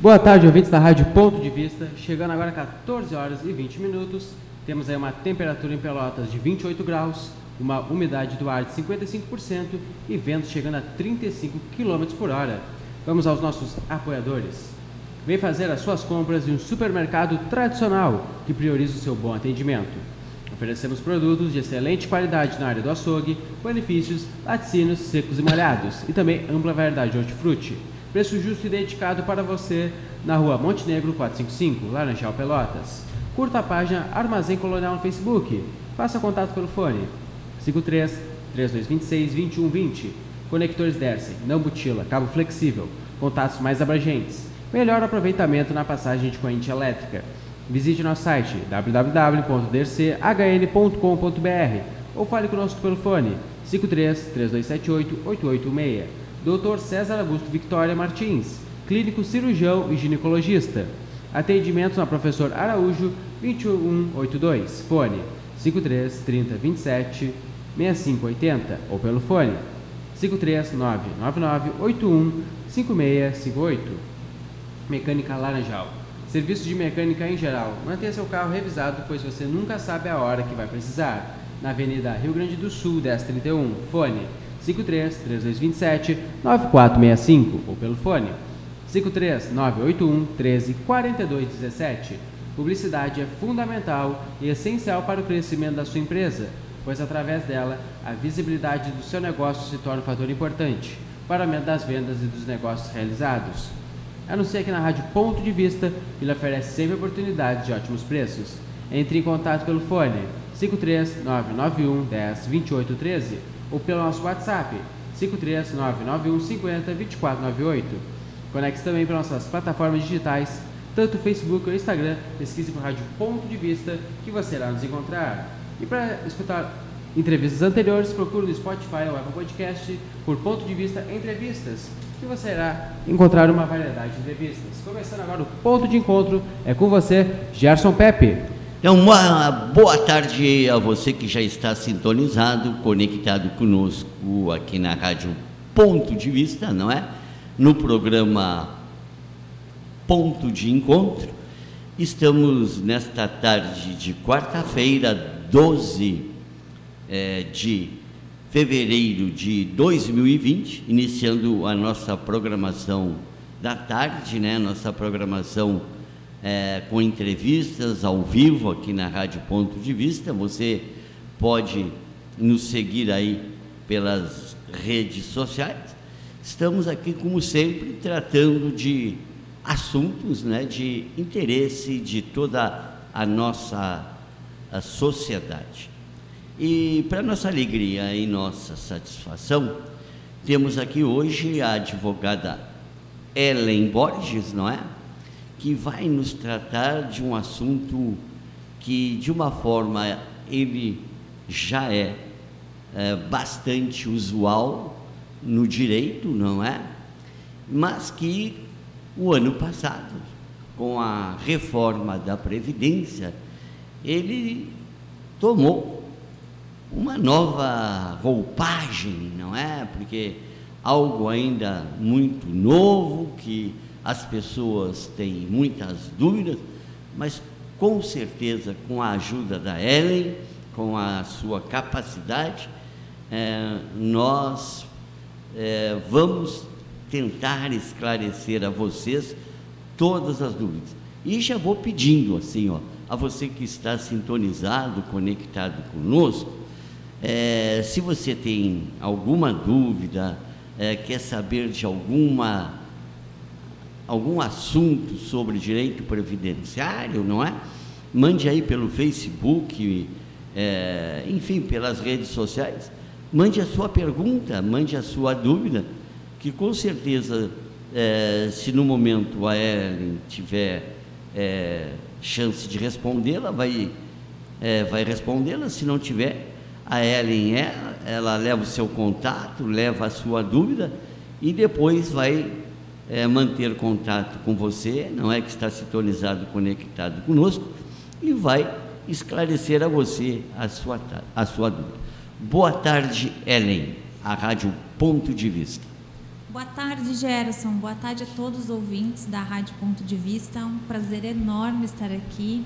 Boa tarde, ouvintes da Rádio Ponto de Vista. Chegando agora 14 horas e 20 minutos. Temos aí uma temperatura em Pelotas de 28 graus, uma umidade do ar de 55% e ventos chegando a 35 km por hora. Vamos aos nossos apoiadores. Vem fazer as suas compras em um supermercado tradicional que prioriza o seu bom atendimento. Oferecemos produtos de excelente qualidade na área do açougue, benefícios, laticínios, secos e molhados e também ampla variedade de hortifruti. Preço justo e dedicado para você na rua Montenegro 455, Laranjal Pelotas. Curta a página Armazém Colonial no Facebook. Faça contato pelo fone 53 3226 2120. Conectores Derse, não butila, cabo flexível, contatos mais abrangentes melhor aproveitamento na passagem de corrente elétrica. Visite nosso site www.drchn.com.br ou fale conosco pelo fone 53 3278 8816. Dr. César Augusto Victoria Martins, clínico cirurgião e ginecologista. Atendimentos na Professor Araújo 2182, fone 53 30 27 6580 ou pelo fone 53 999 81 5658. Mecânica Laranjal. Serviços de mecânica em geral. Mantenha seu carro revisado, pois você nunca sabe a hora que vai precisar. Na Avenida Rio Grande do Sul, 1031. Fone 53 3227 9465 ou pelo fone 53 981 13 42 17. Publicidade é fundamental e essencial para o crescimento da sua empresa, pois através dela a visibilidade do seu negócio se torna um fator importante para o aumento das vendas e dos negócios realizados. Anuncie aqui na Rádio Ponto de Vista e lhe oferece sempre oportunidades de ótimos preços. Entre em contato pelo fone 53991 10 28 13 ou pelo nosso WhatsApp 53991 50 2498. Conecte-se também para nossas plataformas digitais, tanto Facebook ou Instagram, pesquise por Rádio Ponto de Vista que você irá nos encontrar. E para escutar entrevistas anteriores, procure no Spotify ou Apple Podcast por Ponto de Vista Entrevistas que você irá encontrar uma variedade de entrevistas. Começando agora o ponto de encontro é com você, Gerson Pepe. Então, uma boa tarde a você que já está sintonizado, conectado conosco aqui na Rádio Ponto de Vista, não é? No programa Ponto de Encontro. Estamos nesta tarde de quarta-feira, 12 é, de fevereiro de 2020, iniciando a nossa programação da tarde, né? Nossa programação é, com entrevistas ao vivo aqui na Rádio Ponto de Vista. Você pode nos seguir aí pelas redes sociais. Estamos aqui, como sempre, tratando de assuntos né, de interesse de toda a nossa a sociedade. E para nossa alegria e nossa satisfação, temos aqui hoje a advogada Ellen Borges, não é? Que vai nos tratar de um assunto que, de uma forma, ele já é, é bastante usual no direito, não é? Mas que o ano passado, com a reforma da Previdência, ele tomou uma nova roupagem, não é? Porque algo ainda muito novo, que as pessoas têm muitas dúvidas, mas com certeza, com a ajuda da Ellen, com a sua capacidade, é, nós é, vamos tentar esclarecer a vocês todas as dúvidas. E já vou pedindo assim, ó, a você que está sintonizado, conectado conosco, é, se você tem alguma dúvida, é, quer saber de alguma algum assunto sobre direito previdenciário, não é? Mande aí pelo Facebook, é, enfim, pelas redes sociais. Mande a sua pergunta, mande a sua dúvida, que com certeza, é, se no momento a Ellen tiver é, chance de respondê-la, vai, é, vai respondê-la. Se não tiver, a Ellen é, ela leva o seu contato, leva a sua dúvida e depois vai é, manter contato com você, não é que está sintonizado, conectado conosco, e vai esclarecer a você a sua, a sua dúvida. Boa tarde, Ellen, a Rádio Ponto de Vista. Boa tarde, Gerson. Boa tarde a todos os ouvintes da Rádio Ponto de Vista. É um prazer enorme estar aqui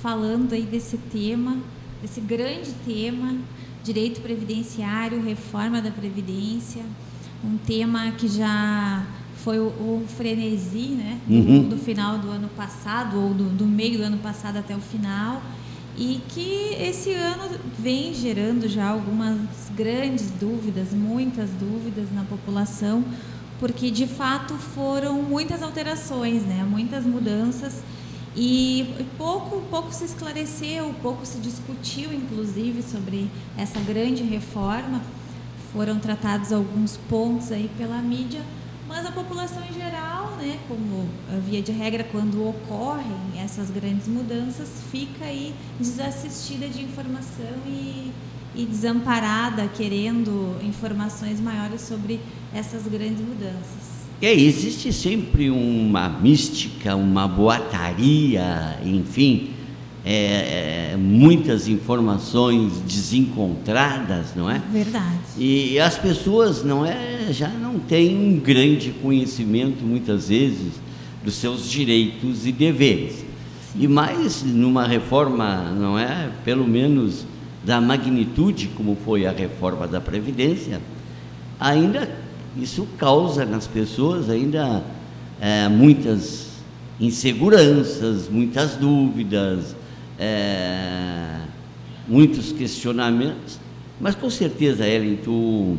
falando aí desse tema, desse grande tema, direito previdenciário, reforma da previdência, um tema que já foi o, o frenesi, né, do, Uhum. do final do ano passado ou do, do meio do ano passado até o final e que esse ano vem gerando já algumas grandes dúvidas, muitas dúvidas na população, porque de fato foram muitas alterações, né? muitas mudanças e pouco, pouco se esclareceu, pouco se discutiu, inclusive, sobre essa grande reforma. Foram tratados alguns pontos aí pela mídia, mas a população em geral, né, como via de regra, quando ocorrem essas grandes mudanças, fica aí desassistida de informação e, e desamparada, querendo informações maiores sobre essas grandes mudanças. Aí, existe sempre uma mística, uma boataria, enfim, é, é, muitas informações desencontradas, não é? Verdade. E as pessoas não é, já não têm um grande conhecimento, muitas vezes, dos seus direitos e deveres. E mais numa reforma, não é? Pelo menos da magnitude como foi a reforma da Previdência, ainda isso causa nas pessoas ainda é, muitas inseguranças, muitas dúvidas, é, muitos questionamentos. Mas com certeza, Ellen, tu,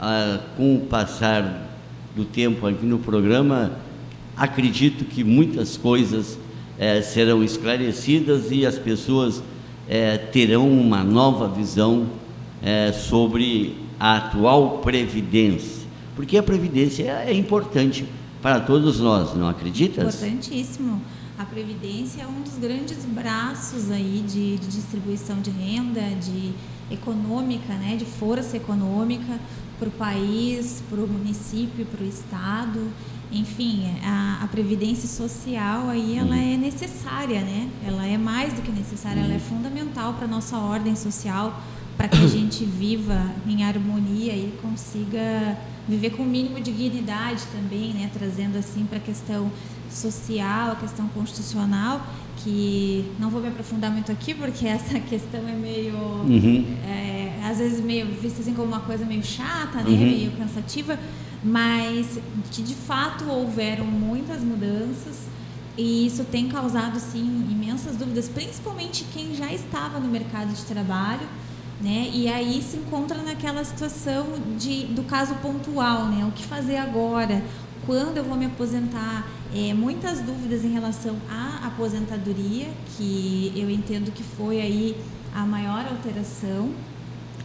ah, com o passar do tempo aqui no programa, acredito que muitas coisas eh, serão esclarecidas e as pessoas eh, terão uma nova visão eh, sobre a atual previdência, porque a previdência é importante para todos nós, não acreditas? Importantíssimo. A Previdência é um dos grandes braços aí de, de distribuição de renda, de econômica, né, de força econômica para o país, para o município, para o estado. Enfim, a, a previdência social aí ela é necessária, né? Ela é mais do que necessária, ela é fundamental para a nossa ordem social, para que a gente viva em harmonia e consiga viver com o mínimo de dignidade também, né? Trazendo assim para a questão social, a questão constitucional, que não vou me aprofundar muito aqui porque essa questão é meio, Uhum. é, às vezes meio vista assim como uma coisa meio chata, né? Uhum. Meio cansativa, mas que de fato houveram muitas mudanças e isso tem causado sim imensas dúvidas, principalmente quem já estava no mercado de trabalho, né? E aí se encontra naquela situação de do caso pontual, né? O que fazer agora? Quando eu vou me aposentar? É, muitas dúvidas em relação à aposentadoria, que eu entendo que foi aí a maior alteração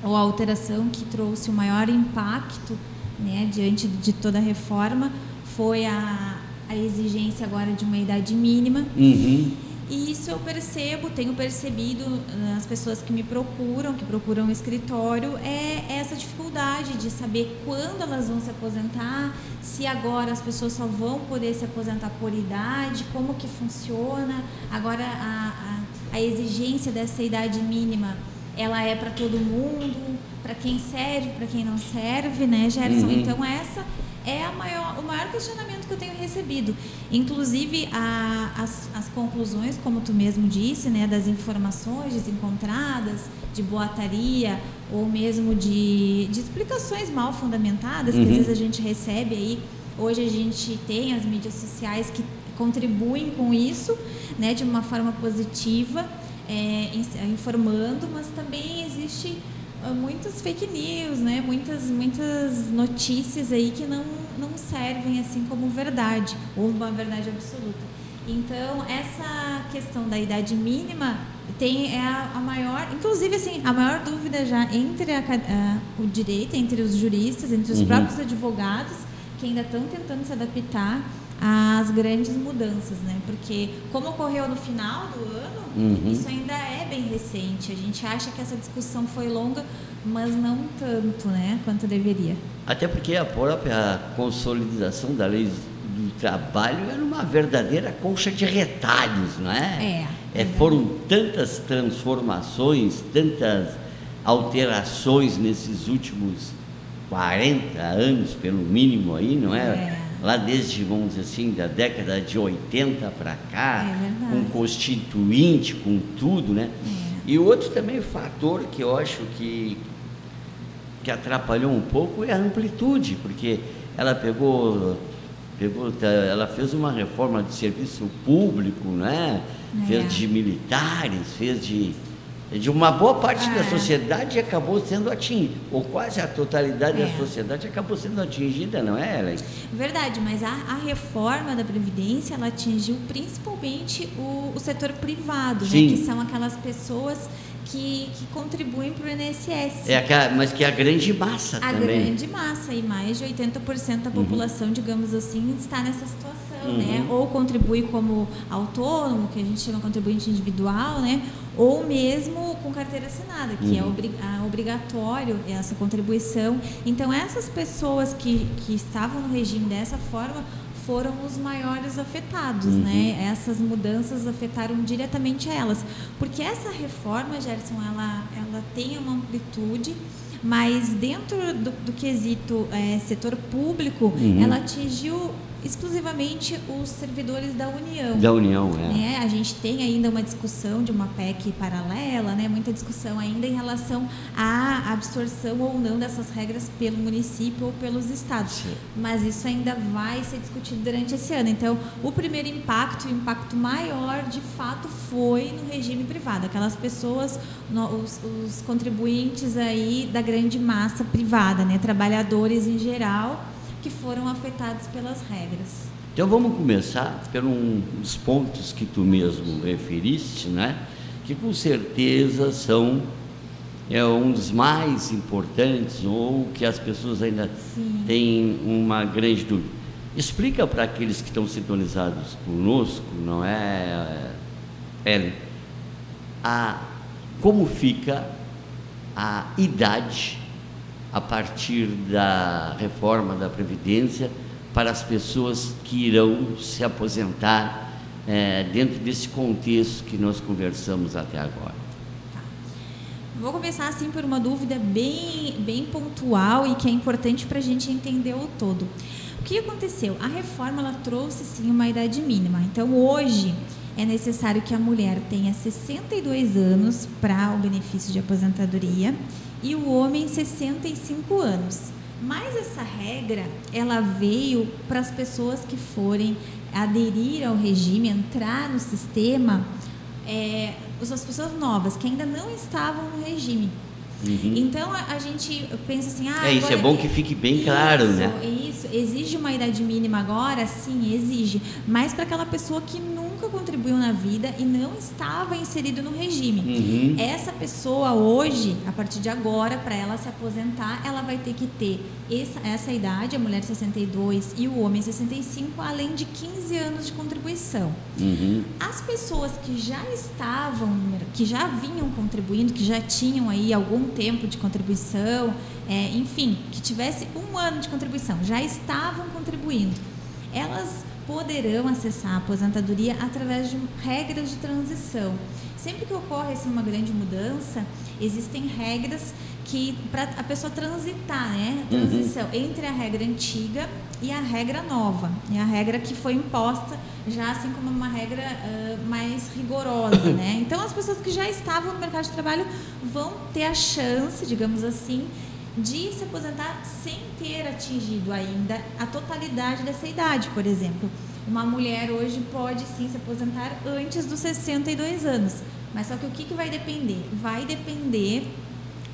ou a alteração que trouxe o maior impacto né, diante de toda a reforma foi a, a exigência agora de uma idade mínima. Uhum. E isso eu percebo, tenho percebido nas pessoas que me procuram, que procuram o escritório, é essa dificuldade de saber quando elas vão se aposentar, se agora as pessoas só vão poder se aposentar por idade, como que funciona. Agora a, a, a exigência dessa idade mínima, ela é para todo mundo, para quem serve, para quem não serve, né, Gerson? Uhum. Então essa é maior, o maior questionamento que eu tenho recebido. Inclusive, a, as, as conclusões, como tu mesmo disse, né, das informações desencontradas, de boataria, ou mesmo de, de explicações mal fundamentadas, que Uhum. às vezes a gente recebe aí. Hoje a gente tem as mídias sociais que contribuem com isso, né, de uma forma positiva, é, in- informando, mas também existe muitas fake news, né? Muitas, muitas notícias aí que não, não servem assim como verdade ou uma verdade absoluta. Então essa questão da idade mínima tem é a, a maior, inclusive assim a maior dúvida já entre a a- o direito, entre os juristas, entre os Uhum. próprios advogados que ainda estão tentando se adaptar às grandes mudanças, né? Porque como ocorreu no final do ano, Uhum. isso ainda é bem recente. A gente acha que essa discussão foi longa, mas não tanto, né, quanto deveria. Até porque a própria consolidação da lei do trabalho era uma verdadeira concha de retalhos, não é? É, É, foram tantas transformações, tantas alterações nesses últimos 40 anos, pelo mínimo aí, não é? É. Lá desde, vamos dizer assim, da década de 80 para cá, É com constituinte, com tudo, né? É. E outro também fator que eu acho que, que atrapalhou um pouco é a amplitude, porque ela pegou, pegou tá, ela fez uma reforma de serviço público, né? É. Fez de militares, fez de, de uma boa parte da É. sociedade acabou sendo atingida, ou quase a totalidade É. da sociedade acabou sendo atingida, não é, Ellen? Verdade, mas a, a reforma da Previdência ela atingiu principalmente o, o setor privado, né, que são aquelas pessoas que, que contribuem para o INSS. É aquela, mas que é a grande massa a também. grande massa, e mais de 80% da população, digamos assim, está nessa situação, Uhum. né? Ou contribui como autônomo, que a gente chama contribuinte individual, né? Ou mesmo com carteira assinada, que é Uhum. obri- ah, obrigatório essa contribuição. Então, essas pessoas que, que estavam no regime dessa forma foram os maiores afetados, Uhum. né? Essas mudanças afetaram diretamente a elas. Porque essa reforma, Gerson, ela, ela tem uma amplitude, mas dentro do, do quesito eh, setor público, Uhum. ela atingiu exclusivamente os servidores da União. Da União, é. Né? A gente tem ainda uma discussão de uma PEC paralela, né? muita discussão ainda em relação à absorção ou não dessas regras pelo município ou pelos estados. Sim. Mas isso ainda vai ser discutido durante esse ano. Então, o primeiro impacto, o impacto maior, de fato, foi no regime privado. Aquelas pessoas, os, os contribuintes aí da grande massa privada, né? trabalhadores em geral, que foram afetados pelas regras. Então vamos começar pelos pontos que tu mesmo referiste, né? Que com certeza são é um dos mais importantes ou que as pessoas ainda Sim. têm uma grande dúvida. Explica para aqueles que estão sintonizados conosco, não é, Ellen, a, como fica a idade a partir da reforma da Previdência para as pessoas que irão se aposentar eh, dentro desse contexto que nós conversamos até agora. Vou começar assim por uma dúvida bem, bem pontual e que é importante para a gente entender o todo. O que aconteceu? A reforma ela trouxe sim uma idade mínima. Então hoje é necessário que a mulher tenha 62 anos para o benefício de aposentadoria e o homem 65 anos. Mas essa regra ela veio para as pessoas que forem aderir ao regime, entrar no sistema é, as pessoas novas que ainda não estavam no regime. Uhum. Então a, a gente pensa assim, ah, É, isso é bom que fique bem claro, isso, né? Isso, exige uma idade mínima agora? Sim, exige. Mas para aquela pessoa que nunca contribuiu na vida e não estava inserido no regime. Uhum. Essa pessoa hoje, a partir de agora, para ela se aposentar, ela vai ter que ter essa, essa idade, a mulher 62 e o homem 65, além de 15 anos de contribuição. Uhum. As pessoas que já estavam, que já vinham contribuindo, que já tinham aí algum tempo de contribuição, é, enfim, que tivesse um ano de contribuição, já estavam contribuindo, elas poderão acessar a aposentadoria através de regras de transição. Sempre que ocorre assim, uma grande mudança, existem regras que para a pessoa transitar, né? Uhum. Transição entre a regra antiga e a regra nova. E a regra que foi imposta já assim como uma regra ah, mais rigorosa, né? Então as pessoas que já estavam no mercado de trabalho vão ter a chance, digamos assim, de se aposentar sem ter atingido ainda a totalidade dessa idade, por exemplo. Uma mulher hoje pode sim se aposentar antes dos 62 anos. Mas só que o que, que vai depender? Vai depender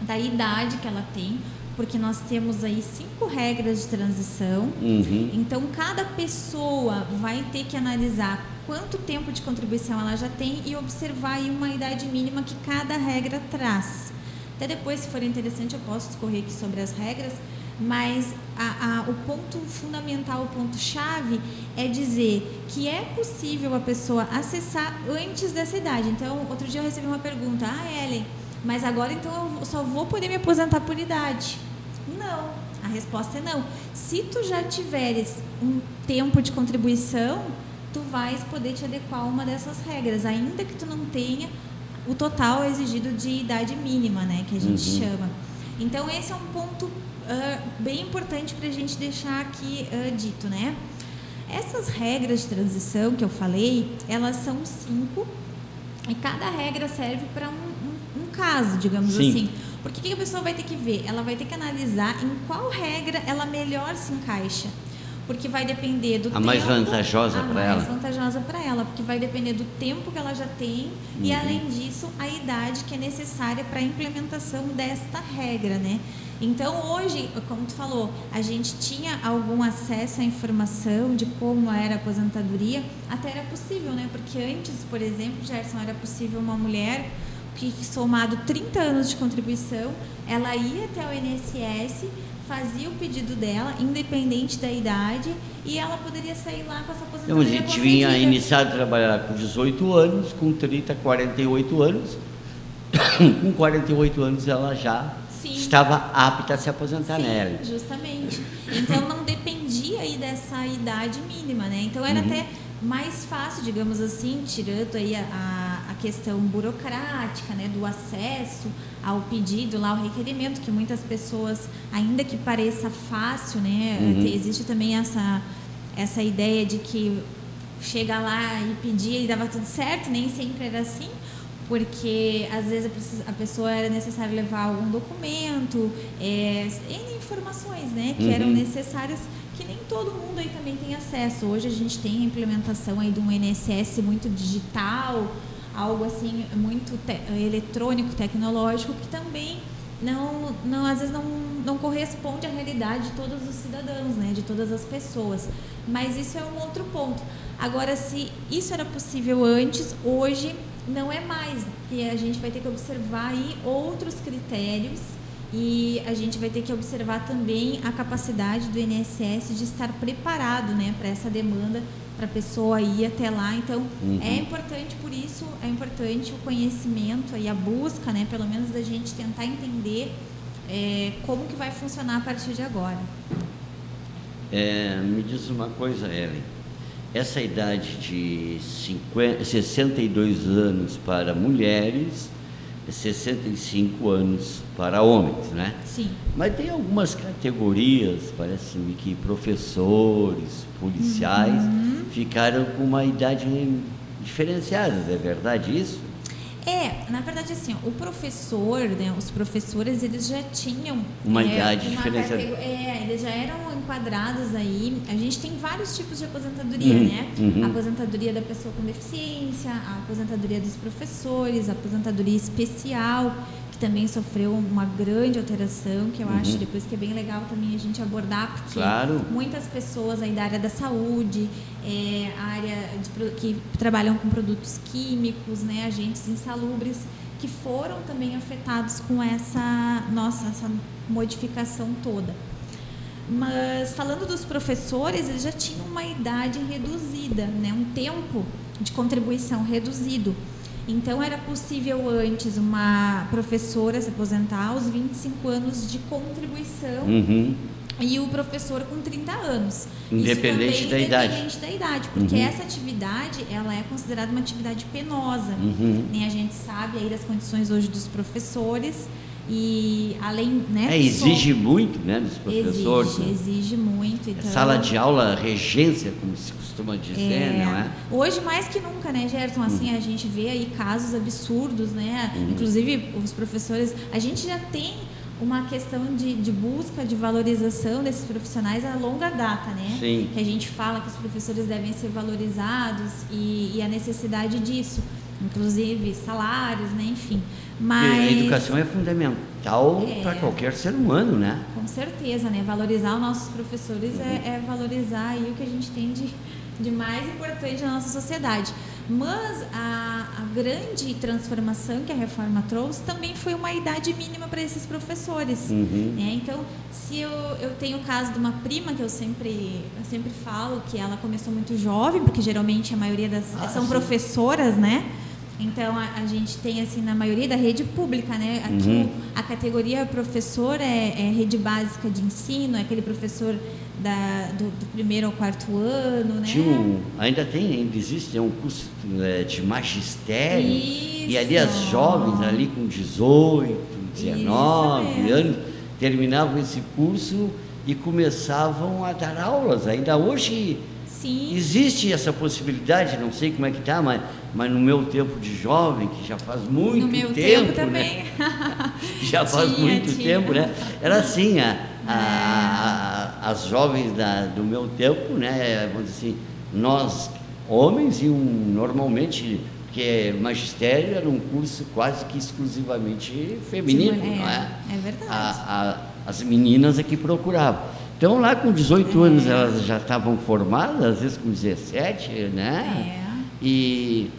da idade que ela tem, porque nós temos aí cinco regras de transição. Uhum. Então, cada pessoa vai ter que analisar quanto tempo de contribuição ela já tem e observar aí uma idade mínima que cada regra traz. Até depois, se for interessante, eu posso discorrer aqui sobre as regras, mas a- a- o ponto fundamental, o ponto chave é dizer que é possível a pessoa acessar antes dessa idade. Então, outro dia eu recebi uma pergunta, ah, Ellen, mas agora então eu só vou poder me aposentar por idade. Não, a resposta é não. Se tu já tiveres um tempo de contribuição, tu vais poder te adequar a uma dessas regras, ainda que tu não tenha o total exigido de idade mínima, né, que a gente Uhum. chama. Então esse é um ponto uh, bem importante para a gente deixar aqui uh, dito, né? Essas regras de transição que eu falei, elas são cinco e cada regra serve para um, um, um, caso, digamos Sim. assim. Porque o que a pessoa vai ter que ver? Ela vai ter que analisar em qual regra ela melhor se encaixa porque vai depender do a tempo, mais vantajosa para ela. A mais vantajosa para ela, porque vai depender do tempo que ela já tem uhum. e além disso a idade que é necessária para a implementação desta regra, né? Então hoje, como tu falou, a gente tinha algum acesso à informação de como era a aposentadoria, até era possível, né? Porque antes, por exemplo, Gerson, era possível uma mulher que somado 30 anos de contribuição, ela ia até o INSS fazia o pedido dela, independente da idade, e ela poderia sair lá com essa aposentadoria. Então, a gente vinha iniciado a trabalhar com 18 anos, com 30, 48 anos. com 48 anos ela já Sim. estava apta a se aposentar Sim, nela. Justamente. Então não dependia aí dessa idade mínima, né? Então era uhum. até mais fácil, digamos assim, tirando aí a, a, a, questão burocrática, né, do acesso ao pedido, lá ao requerimento, que muitas pessoas, ainda que pareça fácil, né, uhum. existe também essa, essa ideia de que chega lá e pedia e dava tudo certo, nem sempre era assim, porque às vezes a pessoa era necessário levar algum documento, é, informações, né, que uhum. eram necessárias que nem todo mundo aí também tem acesso. Hoje a gente tem a implementação aí de um INSS muito digital, algo assim muito te eletrônico, tecnológico, que também não, não às vezes não, não corresponde à realidade de todos os cidadãos, né, de todas as pessoas. Mas isso é um outro ponto. Agora, se isso era possível antes, hoje não é mais, e a gente vai ter que observar aí outros critérios e a gente vai ter que observar também a capacidade do INSS de estar preparado né, para essa demanda, para a pessoa ir até lá. Então, uhum. é importante, por isso, é importante o conhecimento e a busca, né, pelo menos da gente tentar entender é, como que vai funcionar a partir de agora. É, me diz uma coisa, Ellen. Essa idade de 50, 62 anos para mulheres 65 anos para homens, né? Sim. Mas tem algumas categorias, parece-me que professores, policiais, uhum. ficaram com uma idade diferenciada, é verdade isso? É, na verdade, assim, ó, o professor, né, os professores, eles já tinham uma é, idade diferenciada. É, eles já eram enquadrados aí. A gente tem vários tipos de aposentadoria, uhum, né? Uhum. A aposentadoria da pessoa com deficiência, a aposentadoria dos professores, a aposentadoria especial que também sofreu uma grande alteração, que eu uhum. acho depois que é bem legal também a gente abordar, porque claro. muitas pessoas aí da área da saúde, é, área de, que trabalham com produtos químicos, né, agentes insalubres, que foram também afetados com essa nossa essa modificação toda. Mas falando dos professores, eles já tinham uma idade reduzida, né, um tempo de contribuição reduzido. Então, era possível antes uma professora se aposentar aos 25 anos de contribuição uhum. e o professor com 30 anos. Independente da idade. Independente da idade, porque uhum. essa atividade ela é considerada uma atividade penosa. Uhum. Né? A gente sabe aí das condições hoje dos professores e além, né? É, exige muito, né, dos professores. Exige, né? exige muito. Então... Sala de aula, regência, como se costuma dizer, é, não é? Hoje mais que nunca, né, Gerson? Assim, uhum. a gente vê aí casos absurdos, né? Uhum. Inclusive os professores, a gente já tem uma questão de, de, busca, de valorização desses profissionais a longa data, né? Sim. Que a gente fala que os professores devem ser valorizados e, e a necessidade disso, inclusive salários, né? Enfim. Mas... A educação é fundamental é, para qualquer ser humano, né? Com certeza, né? Valorizar os nossos professores uhum. é, é, valorizar aí o que a gente tem de, de mais importante na nossa sociedade. Mas a, a grande transformação que a reforma trouxe também foi uma idade mínima para esses professores. Uhum. Né? Então, se eu, eu tenho o caso de uma prima que eu sempre, eu sempre falo que ela começou muito jovem, porque geralmente a maioria das ah, são sim. professoras, né? Então a, a, gente tem assim na maioria da rede pública, né? Aqui uhum. a categoria professor é, é, rede básica de ensino, é aquele professor da, do, do, primeiro ao quarto ano, né? Um, ainda tem, ainda existe é um curso é, de magistério Isso. e ali as jovens ali com 18, 19 anos terminavam esse curso e começavam a dar aulas. Ainda hoje Sim. existe essa possibilidade, não sei como é que está, mas, mas no meu tempo de jovem, que já faz muito no meu tempo, tempo, né? também. já faz Tinha, muito tinha. tempo, né? Era assim, a, a- a- as jovens da- do meu tempo, né? Vamos dizer assim, nós homens iam normalmente, porque magistério era um curso quase que exclusivamente feminino, É, não é? é verdade. A- a- as meninas é que procuravam. Então lá com 18 anos É. elas já estavam formadas, às vezes com 17, né? É. E,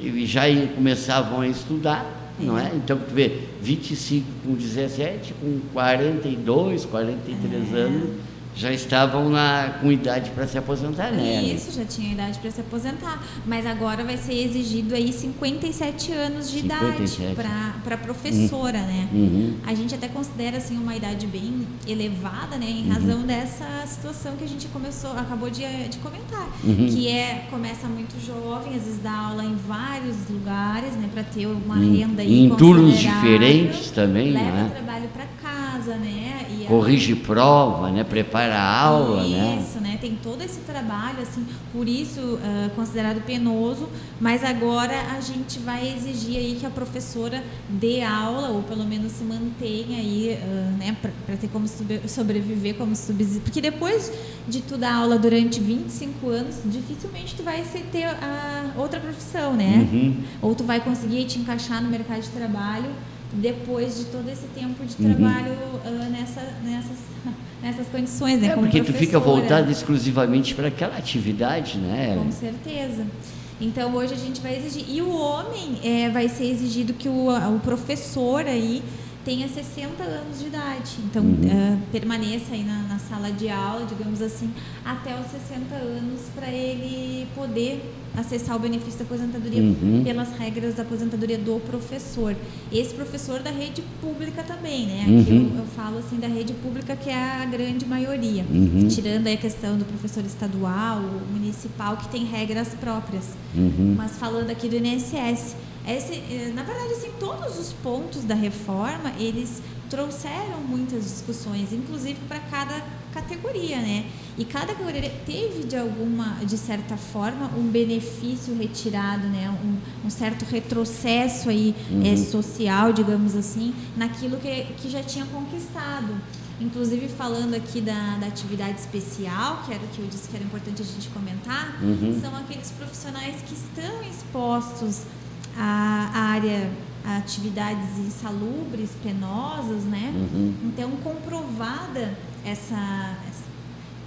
e já começavam a estudar, não é? Então, tu vê, 25 com 17, com 42, 43 É. anos, já estavam na, com idade para se aposentar, né? Isso, já tinha idade para se aposentar. Mas agora vai ser exigido aí 57 anos de 57. idade para professora, né? Uhum. A gente até considera assim uma idade bem elevada, né, Uhum. em razão dessa situação que a gente começou, acabou de, de comentar, Uhum. que é começa muito jovem, às vezes dá aula em vários lugares, né, para ter uma renda aí em turnos diferentes também, leva é? trabalho para casa, né? E a- Corrige prova, né? Prepara a aula, né? isso, né? Tem todo esse trabalho, assim, por isso ah, considerado penoso, mas agora a gente vai exigir aí que a professora dê aula, ou pelo menos se mantenha aí, ah, né, para ter como sobreviver, como subsistir. Porque depois de tu dar aula durante 25 anos, dificilmente tu vai ter a outra profissão, né? Uhum. Ou tu vai conseguir te encaixar no mercado de trabalho depois de todo esse tempo de Uhum. trabalho ah, nessa, nessas, nessas condições, né? É porque tu fica voltado exclusivamente para aquela atividade, né? Com certeza. Então hoje a gente vai exigir. E o homem é, vai ser exigido que o, o professor aí tenha 60 anos de idade. Então Uhum. eh, permaneça aí na, na sala de aula, digamos assim, até os 60 anos para ele poder acessar o benefício da aposentadoria Uhum. pelas regras da aposentadoria do professor. Esse professor da rede pública também, né? Uhum. Aqui eu, eu falo assim da rede pública que é a grande maioria, Uhum. tirando aí a questão do professor estadual, municipal que tem regras próprias. Uhum. Mas falando aqui do INSS, esse, eh, na verdade, assim, todos os pontos da reforma, eles trouxeram muitas discussões, inclusive para cada categoria, né? E cada categoria teve de alguma, de certa forma, um benefício retirado, né? Um, um certo retrocesso aí eh, social, digamos assim, naquilo que, que já tinha conquistado. Inclusive falando aqui da, da atividade especial, que era o que eu disse que era importante a gente comentar, Uhum. são aqueles profissionais que estão expostos à à área a atividades insalubres, penosas, né? Uhum. Então, comprovada essa,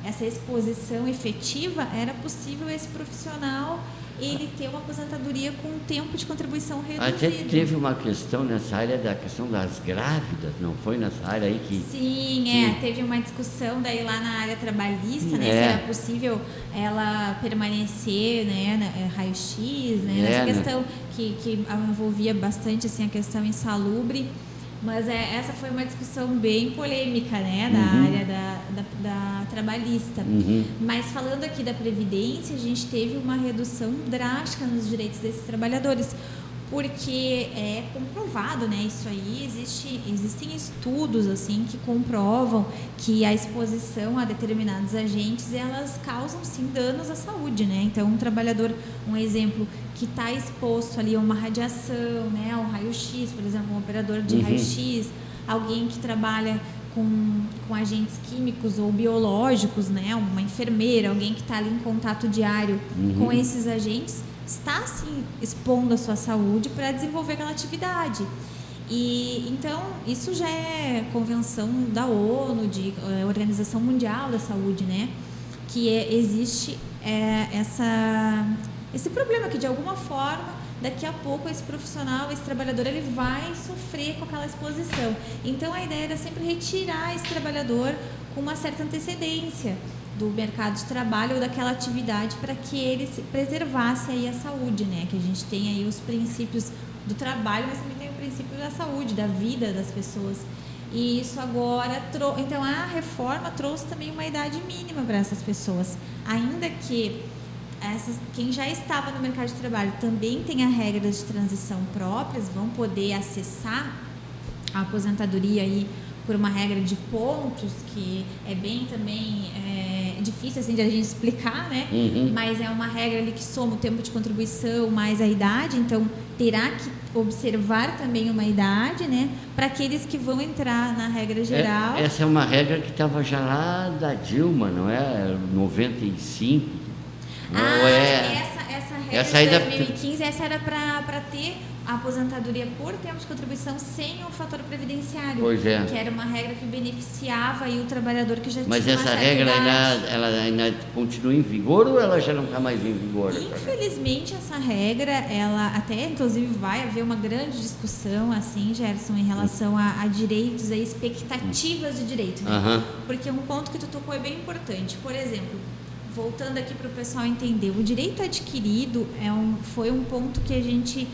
essa exposição efetiva, era possível esse profissional ele ter uma aposentadoria com um tempo de contribuição reduzido. Até teve uma questão nessa área da questão das grávidas, não foi nessa área aí que. Sim, que- é. Teve uma discussão daí lá na área trabalhista, né? É. Se era possível ela permanecer, né? é, Raio-X, né? É, Nessa né? questão que, que envolvia bastante, assim, a questão insalubre. Mas é, essa foi uma discussão bem polêmica, né? Da Uhum. área da, da, da trabalhista. Uhum. Mas falando aqui da Previdência, a gente teve uma redução drástica nos direitos desses trabalhadores, porque é comprovado, né? Isso aí existe, existem estudos assim que comprovam que a exposição a determinados agentes elas causam sim danos à saúde, né? Então um trabalhador, um exemplo que está exposto ali a uma radiação, né? A um raio-x, por exemplo, um operador de Uhum. raio-x, alguém que trabalha com, com agentes químicos ou biológicos, né? Uma enfermeira, alguém que está ali em contato diário Uhum. com esses agentes, está sim expondo a sua saúde para desenvolver aquela atividade. E então isso já é convenção da ONU, de eh, Organização Mundial da Saúde, né? Que é- existe eh, essa esse problema que de alguma forma daqui a pouco esse profissional, esse trabalhador, ele vai sofrer com aquela exposição. Então a ideia era sempre retirar esse trabalhador com uma certa antecedência do mercado de trabalho ou daquela atividade para que ele se preservasse aí a saúde, né? Que a gente tem aí os princípios do trabalho, mas também tem o princípio da saúde, da vida das pessoas. E isso agora, trou então a reforma trouxe também uma idade mínima para essas pessoas, ainda que essas, quem já estava no mercado de trabalho também tenha regras de transição próprias, vão poder acessar a aposentadoria aí por uma regra de pontos que é bem também é, difícil assim de a gente explicar, né? Uhum. Mas é uma regra ali que soma o tempo de contribuição mais a idade, então terá que observar também uma idade, né? Para aqueles que vão entrar na regra geral. É, essa é uma regra que estava já lá da Dilma, não é? 95. Ah, Não é? Regra Essa de deve- 2015, essa era para ter a aposentadoria por tempo de contribuição sem o fator previdenciário. Pois é. Que era uma regra que beneficiava aí o trabalhador que já Mas tinha uma essa regra ainda, ela ainda continua em vigor ou ela já não está mais em vigor? Infelizmente essa regra, ela até inclusive vai haver uma grande discussão assim, Gerson, em relação a, a direitos, a expectativas de direito, né? Aham. Porque um ponto que tu tocou é bem importante. Por exemplo, voltando aqui para o pessoal entender, o direito adquirido é um, foi um ponto que a gente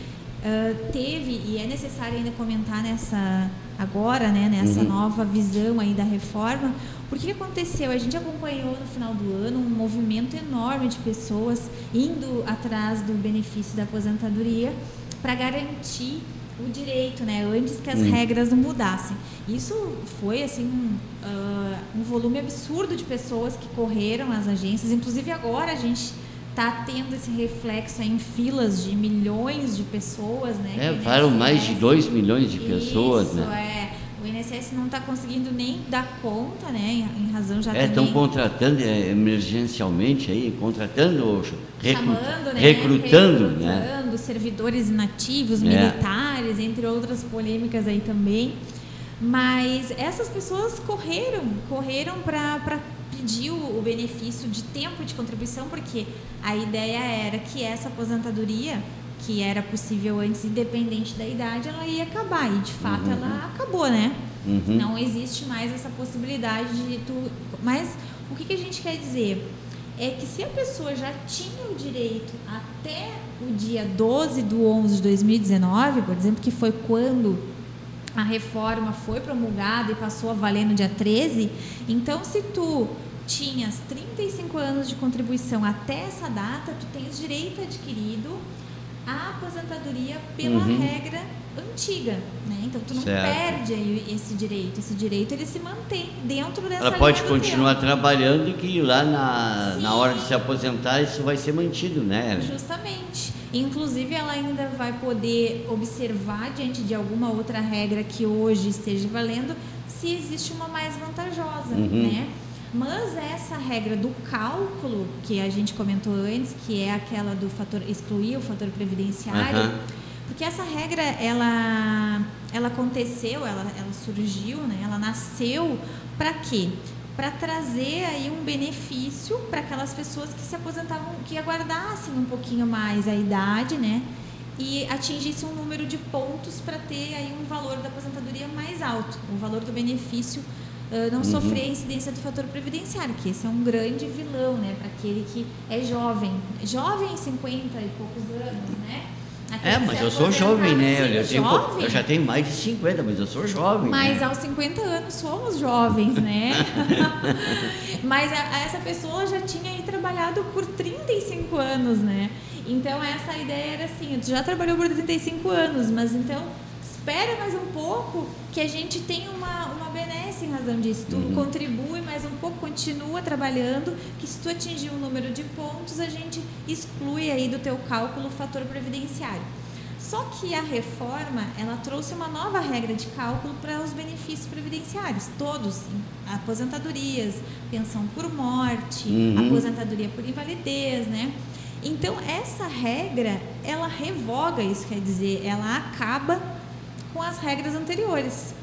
ah, teve e é necessário ainda comentar nessa agora, né, nessa Uhum. nova visão aí da reforma. Porque que aconteceu? A gente acompanhou no final do ano um movimento enorme de pessoas indo atrás do benefício da aposentadoria para garantir o direito, né, antes que as Hum. regras não mudassem. Isso foi assim um, ah, um volume absurdo de pessoas que correram às agências. Inclusive agora a gente está tendo esse reflexo em filas de milhões de pessoas, né? É, varam mais de INSS 2 milhões de pessoas, Isso, né? é. O INSS não está conseguindo nem dar conta, né? Em, razão já É, estão contratando é, emergencialmente aí, contratando, recru- chamando, né? recrutando, né? Recrutando servidores inativos, É. militares, entre outras polêmicas aí também. Mas essas pessoas correram, correram para pedir o, o benefício de tempo de contribuição, porque a ideia era que essa aposentadoria, que era possível antes, independente da idade, ela ia acabar. E de fato ela acabou, né? Uhum. Não existe mais essa possibilidade de tu. Mas o que, que a gente quer dizer? É que se a pessoa já tinha o direito até o dia 12 do 11 de 2019, por exemplo, que foi quando a reforma foi promulgada e passou a valer no dia 13, então se tu tinhas 35 anos de contribuição até essa data, tu tens direito adquirido à aposentadoria pela Uhum. regra antiga, né? Então tu não Certo. perde aí esse direito, esse direito ele se mantém dentro dessa Ela pode continuar tempo. trabalhando e que lá na, na hora de se aposentar isso vai ser mantido, né? Justamente. Inclusive, ela ainda vai poder observar diante de alguma outra regra que hoje esteja valendo se existe uma mais vantajosa, Uhum. né? Mas essa regra do cálculo que a gente comentou antes, que é aquela do fator excluir o fator previdenciário, Aham. porque essa regra ela ela aconteceu, ela, ela surgiu, né? Ela nasceu para quê? Para trazer aí um benefício para aquelas pessoas que se aposentavam, que aguardassem um pouquinho mais a idade, né? E atingissem um número de pontos para ter aí um valor da aposentadoria mais alto, o valor do benefício ah, não sofrer a incidência do fator previdenciário, que esse é um grande vilão, né? Para aquele que é jovem, jovem 50 e poucos anos, né? Aquele É, mas eu sou jovem, né? sendo Eu, tenho, jovem, eu já tenho mais de 50, mas eu sou jovem. mas né? aos 50 anos somos jovens, né? mas a- essa pessoa já tinha aí trabalhado por 35 anos, né? Então essa ideia era assim, tu já trabalhou por 35 anos, mas então espera mais um pouco que a gente tem uma, uma benesse em razão disso. Tu Uhum. contribui mais um pouco, continua trabalhando, que se tu atingir um número de pontos, a gente exclui aí do teu cálculo o fator previdenciário. Só que a reforma, ela trouxe uma nova regra de cálculo para os benefícios previdenciários, todos, aposentadorias, pensão por morte, Uhum. aposentadoria por invalidez, né? Então, essa regra, ela revoga isso, quer dizer, ela acaba com as regras anteriores.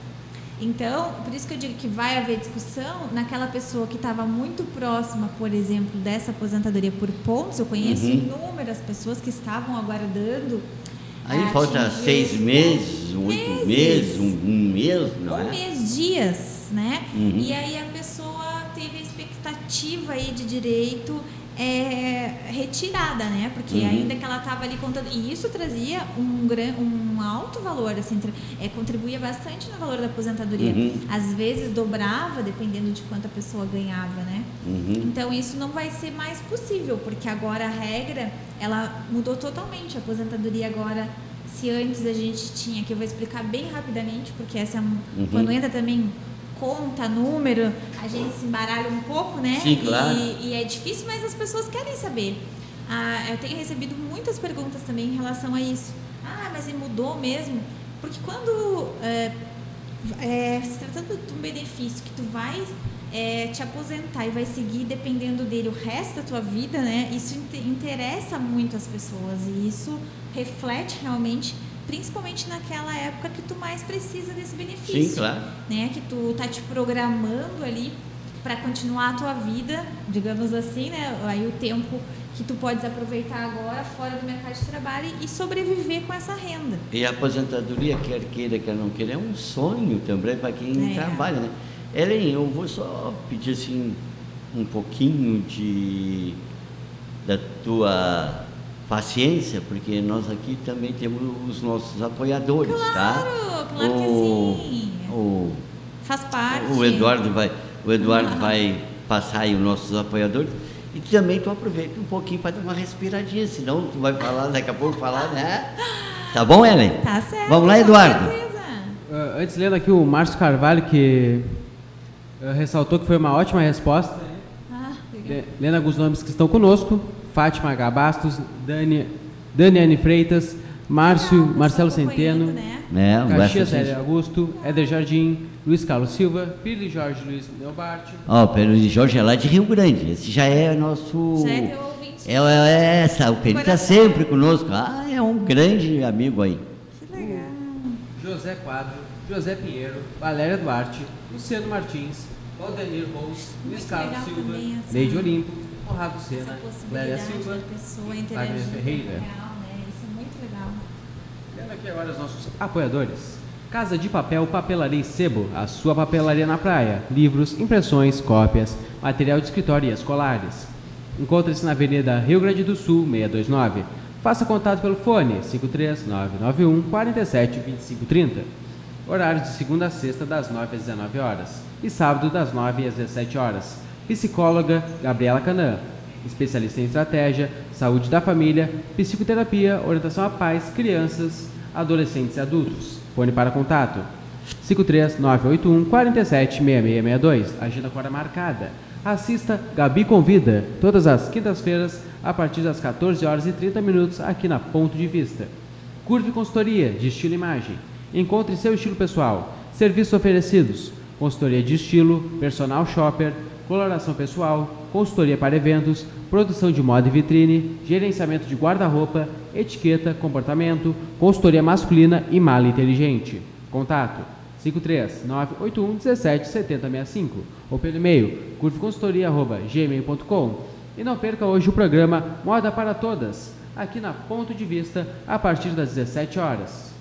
Então, por isso que eu digo que vai haver discussão naquela pessoa que estava muito próxima, por exemplo, dessa aposentadoria por pontos. Eu conheço Uhum. inúmeras pessoas que estavam aguardando. Aí falta seis meses, um oito Meses. meses, um, um mês, não um é? mês, dias, né? Uhum. E aí a pessoa teve a expectativa aí de direito é, retirada, né? Porque Uhum. ainda que ela estava ali contando. E isso trazia um, gran, um alto valor, assim, é, contribuía bastante no valor da aposentadoria. Uhum. Às vezes dobrava, dependendo de quanto a pessoa ganhava, né? Uhum. Então isso não vai ser mais possível, porque agora a regra ela mudou totalmente. A aposentadoria agora, se antes a gente tinha, que eu vou explicar bem rapidamente, porque essa é um- Uhum. quando entra também conta, número, a gente se embaralha um pouco, né? Sim, claro. E, e é difícil, mas as pessoas querem saber. Ah, eu tenho recebido muitas perguntas também em relação a isso. Ah, mas ele mudou mesmo? Porque quando é, é, se tratando de um benefício que tu vai é, te aposentar e vai seguir dependendo dele o resto da tua vida, né? Isso interessa muito as pessoas e isso reflete realmente, principalmente naquela época que tu mais precisa desse benefício. Sim, claro. Né? Que tu tá te programando ali para continuar a tua vida, digamos assim, né? Aí o tempo que tu podes aproveitar agora fora do mercado de trabalho e sobreviver com essa renda. E a aposentadoria, quer queira, quer não queira, é um sonho também para quem é. trabalha, né? Ellen, eu vou só pedir assim um pouquinho de da tua paciência, porque nós aqui também temos os nossos apoiadores, claro, tá? Claro, o, que sim. O, Faz parte. O Eduardo vai, o Eduardo vai passar aí os nossos apoiadores. E também tu aproveita um pouquinho para dar uma respiradinha, senão tu vai falar, daqui a pouco falar, né? Tá bom, Ellen? Tá certo. Vamos lá, Eduardo. Uh, antes, lendo aqui o Márcio Carvalho, que uh, ressaltou que foi uma ótima resposta. Ah, lendo alguns nomes que estão conosco: Fátima H. Bastos, Dani, Daniane Freitas, Márcio, Marcelo Centeno, né? Caxias Hélio Augusto, Éder Jardim, Luiz Carlos Silva, Pili Jorge Luiz Neobart. Ó, oh, Pili Jorge é lá de Rio Grande. Esse já é nosso. Já é teu ouvinte. É, é essa, o Pili está sempre conosco. Ah, é um grande amigo aí. Que legal. José Quadro, José Pinheiro, Valéria Duarte, Luciano Martins, Valdenir Rose, Luiz Carlos Silva, também, assim, Neide Olimpo, Conrado Sena, Lélia Silva, Wagner Ferreira. Real, né? Isso é muito legal. Vendo aqui agora os nossos apoiadores. Casa de Papel Papelaria e Sebo, a sua papelaria na praia. Livros, impressões, cópias, material de escritório e escolares. Encontre-se na Avenida Rio Grande do Sul, 629. Faça contato pelo fone 53991 47 25 30. Horários de segunda a sexta, das 9 às 19 horas. E sábado, das 9 às 17 horas. Psicóloga Gabriela Canã. Especialista em estratégia, saúde da família, psicoterapia, orientação a pais, crianças, adolescentes e adultos. Fone para contato 53981 476662. Agenda agora marcada. Assista Gabi Convida, todas as quintas-feiras, a partir das 14 horas e 30 minutos, aqui na Ponto de Vista. Curve Consultoria, de estilo e imagem. Encontre seu estilo pessoal. Serviços oferecidos: consultoria de estilo, personal shopper, coloração pessoal, consultoria para eventos, produção de moda e vitrine, gerenciamento de guarda-roupa, etiqueta, comportamento, consultoria masculina e mala inteligente. Contato 53 981 17 7065 ou pelo e-mail curveconsultoria.gmail.com e não perca hoje o programa Moda para Todas, aqui na Ponto de Vista, a partir das 17 horas.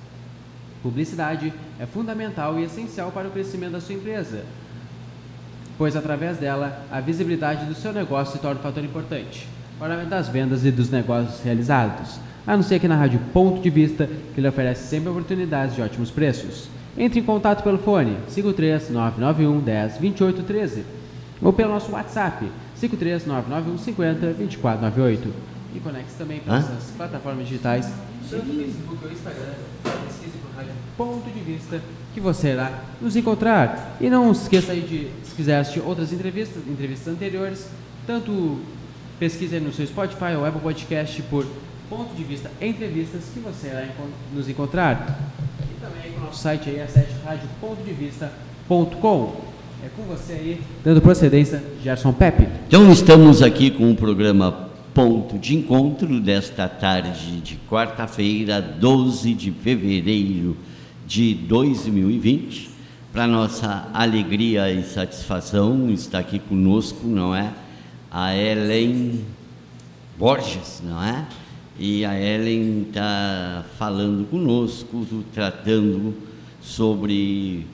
Publicidade é fundamental e essencial para o crescimento da sua empresa pois através dela a visibilidade do seu negócio se torna um fator importante para aumentar as vendas e dos negócios realizados. A não ser aqui na Rádio Ponto de Vista, que lhe oferece sempre oportunidades de ótimos preços. Entre em contato pelo fone 53 991 10 28 13 ou pelo nosso WhatsApp 53 991 50 24 98 e conecte também para essas plataformas digitais, tanto no Facebook ou Instagram. Pesquise por Rádio Ponto de Vista que você irá nos encontrar. E não esqueça aí de, se quiser assistir outras entrevistas, entrevistas anteriores, tanto pesquise no seu Spotify ou Apple Podcast por ponto de vista entrevistas que você irá nos encontrar. E também aí com o nosso site aí, a7radio.devista.com. É com você aí, dando procedência, Gerson Pepe. Então estamos aqui com o programa Ponto de Encontro desta tarde de quarta-feira, 12 de fevereiro de 2020. Para nossa alegria e satisfação, está aqui conosco, não é? A Ellen Borges, não é? E a Ellen está falando conosco, tratando sobre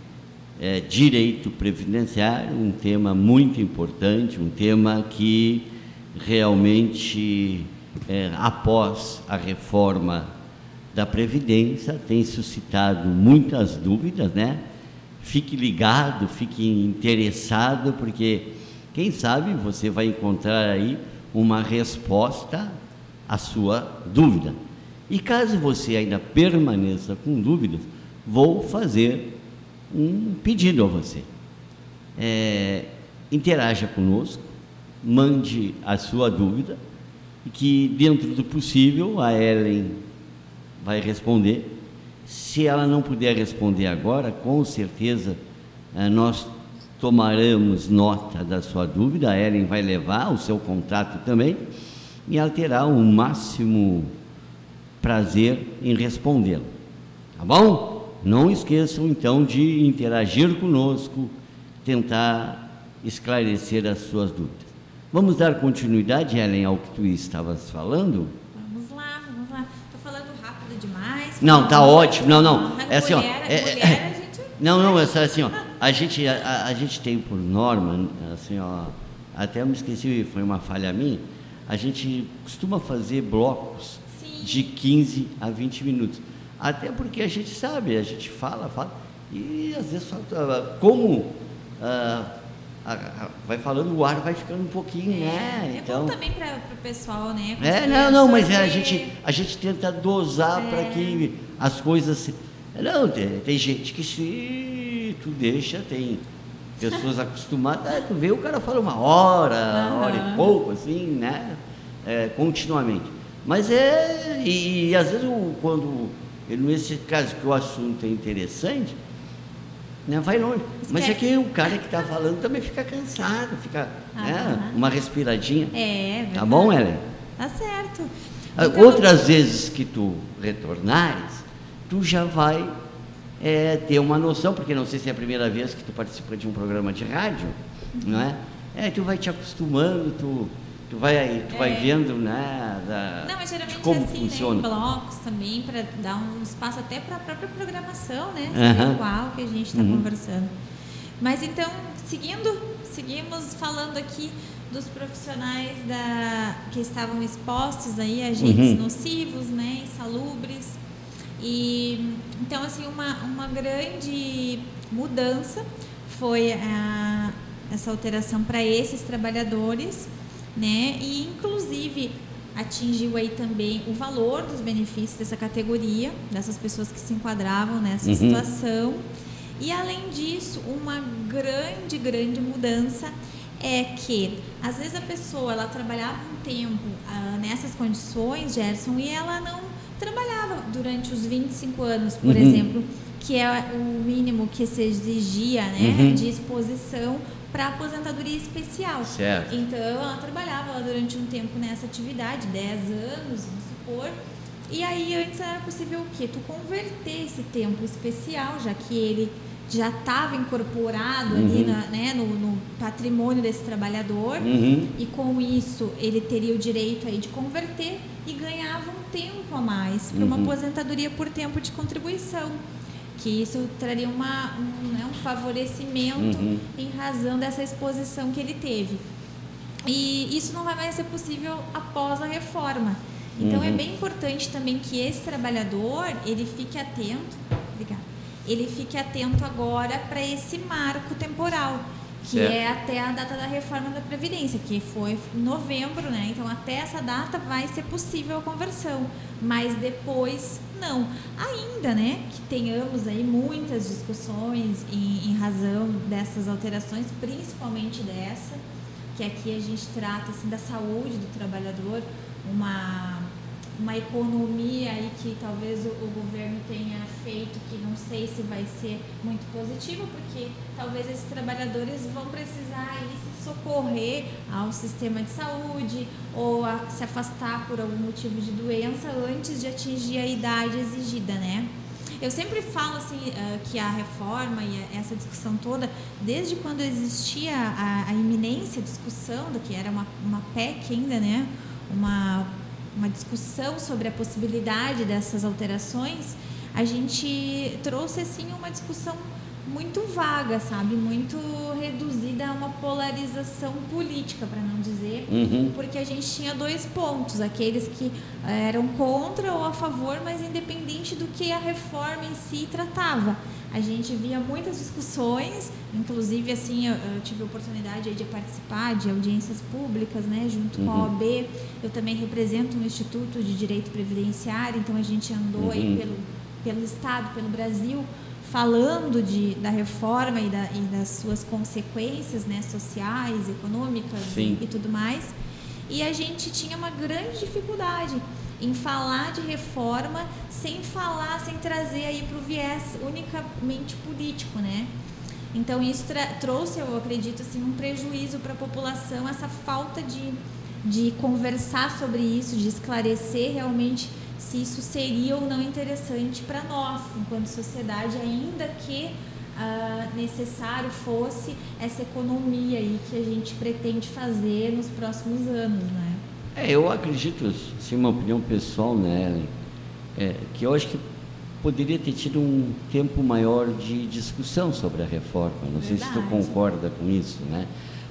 é, direito previdenciário, um tema muito importante, um tema que realmente, é, após a reforma da Previdência tem suscitado muitas dúvidas, né? Fique ligado, fique interessado, porque quem sabe você vai encontrar aí uma resposta à sua dúvida. E caso você ainda permaneça com dúvidas, vou fazer um pedido a você. é, interaja conosco, mande a sua dúvida e que, dentro do possível, a Ellen vai responder. Se ela não puder responder agora, com certeza eh, nós tomaremos nota da sua dúvida, a Ellen vai levar o seu contato também e ela terá o máximo prazer em respondê-lo. Tá bom? Não esqueçam então de interagir conosco, tentar esclarecer as suas dúvidas. Vamos dar continuidade, Ellen, ao que tu estavas falando? Vamos lá, vamos lá. Estou falando rápido demais. Não, tá ótimo. Não, não. É assim, ó. é- é- a gente... Não, não, é só assim, ó. A gente, a, a- gente tem por norma, assim, ó. Até eu me esqueci, foi uma falha minha. A gente costuma fazer blocos Sim. de 15 a 20 minutos. Até porque a gente sabe, a gente fala, fala, e às vezes como ah, a- a- vai falando, o ar vai ficando um pouquinho, né? É Então, bom também para o pessoal, né? é, não, não, mas é, a gente, a gente tenta dosar É. para que as coisas. Não, tem, tem gente que se tu deixa, tem pessoas acostumadas, ah, tu vê o cara fala uma hora, Aham. hora e pouco, assim, né? É, continuamente. Mas é. E, e às vezes o- quando. Nesse caso que o assunto é interessante, né, vai longe. Mas é Esquece. que o cara que está falando também fica cansado, fica. né, Aham. uma respiradinha. É, verdade. Tá bom, Ellen? Tá certo. Ah, Então, Outras vezes que tu retornares, tu já vai é, ter uma noção, porque não sei se é a primeira vez que tu participa de um programa de rádio, não é? É, tu vai te acostumando, tu, tu vai, tu vai É. vendo, né, da, Não, mas geralmente como é assim, funciona. né, em blocos também, para dar um espaço até para a própria programação, né? Qual que a gente está Uhum. conversando. Mas então, seguindo, seguimos falando aqui dos profissionais da, que estavam expostos aí a agentes Uhum. nocivos, né, insalubres. E então assim uma, uma grande mudança foi a, essa alteração para esses trabalhadores, né? E inclusive atingiu aí também o valor dos benefícios dessa categoria, dessas pessoas que se enquadravam nessa Uhum. situação. E além disso, uma grande, grande mudança é que às vezes a pessoa ela trabalhava um tempo ah, nessas condições, Gerson, e ela não trabalhava durante os 25 anos, por Uhum. exemplo, que é o mínimo que se exigia, né, Uhum. de exposição para aposentadoria especial. Certo. Então, ela trabalhava durante um tempo nessa atividade, 10 anos, vamos supor. E aí, antes era possível o quê? Tu converter esse tempo especial, já que ele já estava incorporado ali Uhum. na- né, no, no patrimônio desse trabalhador. Uhum. E com isso, ele teria o direito aí de converter e ganhava um tempo a mais para uma Uhum. aposentadoria por tempo de contribuição. Que isso traria uma, um, né, um favorecimento Uhum. em razão dessa exposição que ele teve. E isso não vai mais ser possível após a reforma. Então é Uhum. bem importante também que esse trabalhador ele fique atento, obrigada, ele fique atento agora para esse marco temporal, que Certo. é até a data da reforma da Previdência, que foi em novembro, né? Então até essa data vai ser possível a conversão, mas depois não. Ainda, né, que tenhamos aí muitas discussões em, em razão dessas alterações, principalmente dessa, que aqui a gente trata assim, da saúde do trabalhador, uma, uma economia aí que talvez o, o governo tenha feito que não sei se vai ser muito positiva, porque talvez esses trabalhadores vão precisar aí se socorrer ao sistema de saúde ou a se afastar por algum motivo de doença antes de atingir a idade exigida, né? Eu sempre falo assim ah, que a reforma e essa discussão toda, desde quando existia a, a iminência discussão do que era uma, uma PEC ainda, né? Uma, uma discussão sobre a possibilidade dessas alterações, a gente trouxe assim uma discussão muito vaga, sabe? Muito reduzida a uma polarização política, para não dizer Uhum. porque a gente tinha dois pontos, aqueles que eh, eram contra ou a favor, mas independente do que a reforma em si tratava. A gente via muitas discussões, inclusive assim, eu, eu tive a oportunidade aí de participar de audiências públicas, né, junto com a Uhum. OAB. Eu também represento um Instituto de Direito Previdenciário, então a gente andou aí Uhum. pelo, pelo estado, pelo Brasil, falando de, da reforma e, da, e das suas consequências né, sociais, econômicas e, e tudo mais. E a gente tinha uma grande dificuldade em falar de reforma sem falar, sem trazer aí para o viés unicamente político, né? Então isso trouxe, eu acredito, assim, um prejuízo para a população, essa falta de, de conversar sobre isso, de esclarecer realmente se isso seria ou não interessante para nós, enquanto sociedade, ainda que uh, necessário fosse essa economia aí que a gente pretende fazer nos próximos anos, né? É, eu acredito, assim, uma opinião pessoal, né, é, que eu acho que poderia ter tido um tempo maior de discussão sobre a reforma. Não Verdade. sei se tu concorda com isso, né?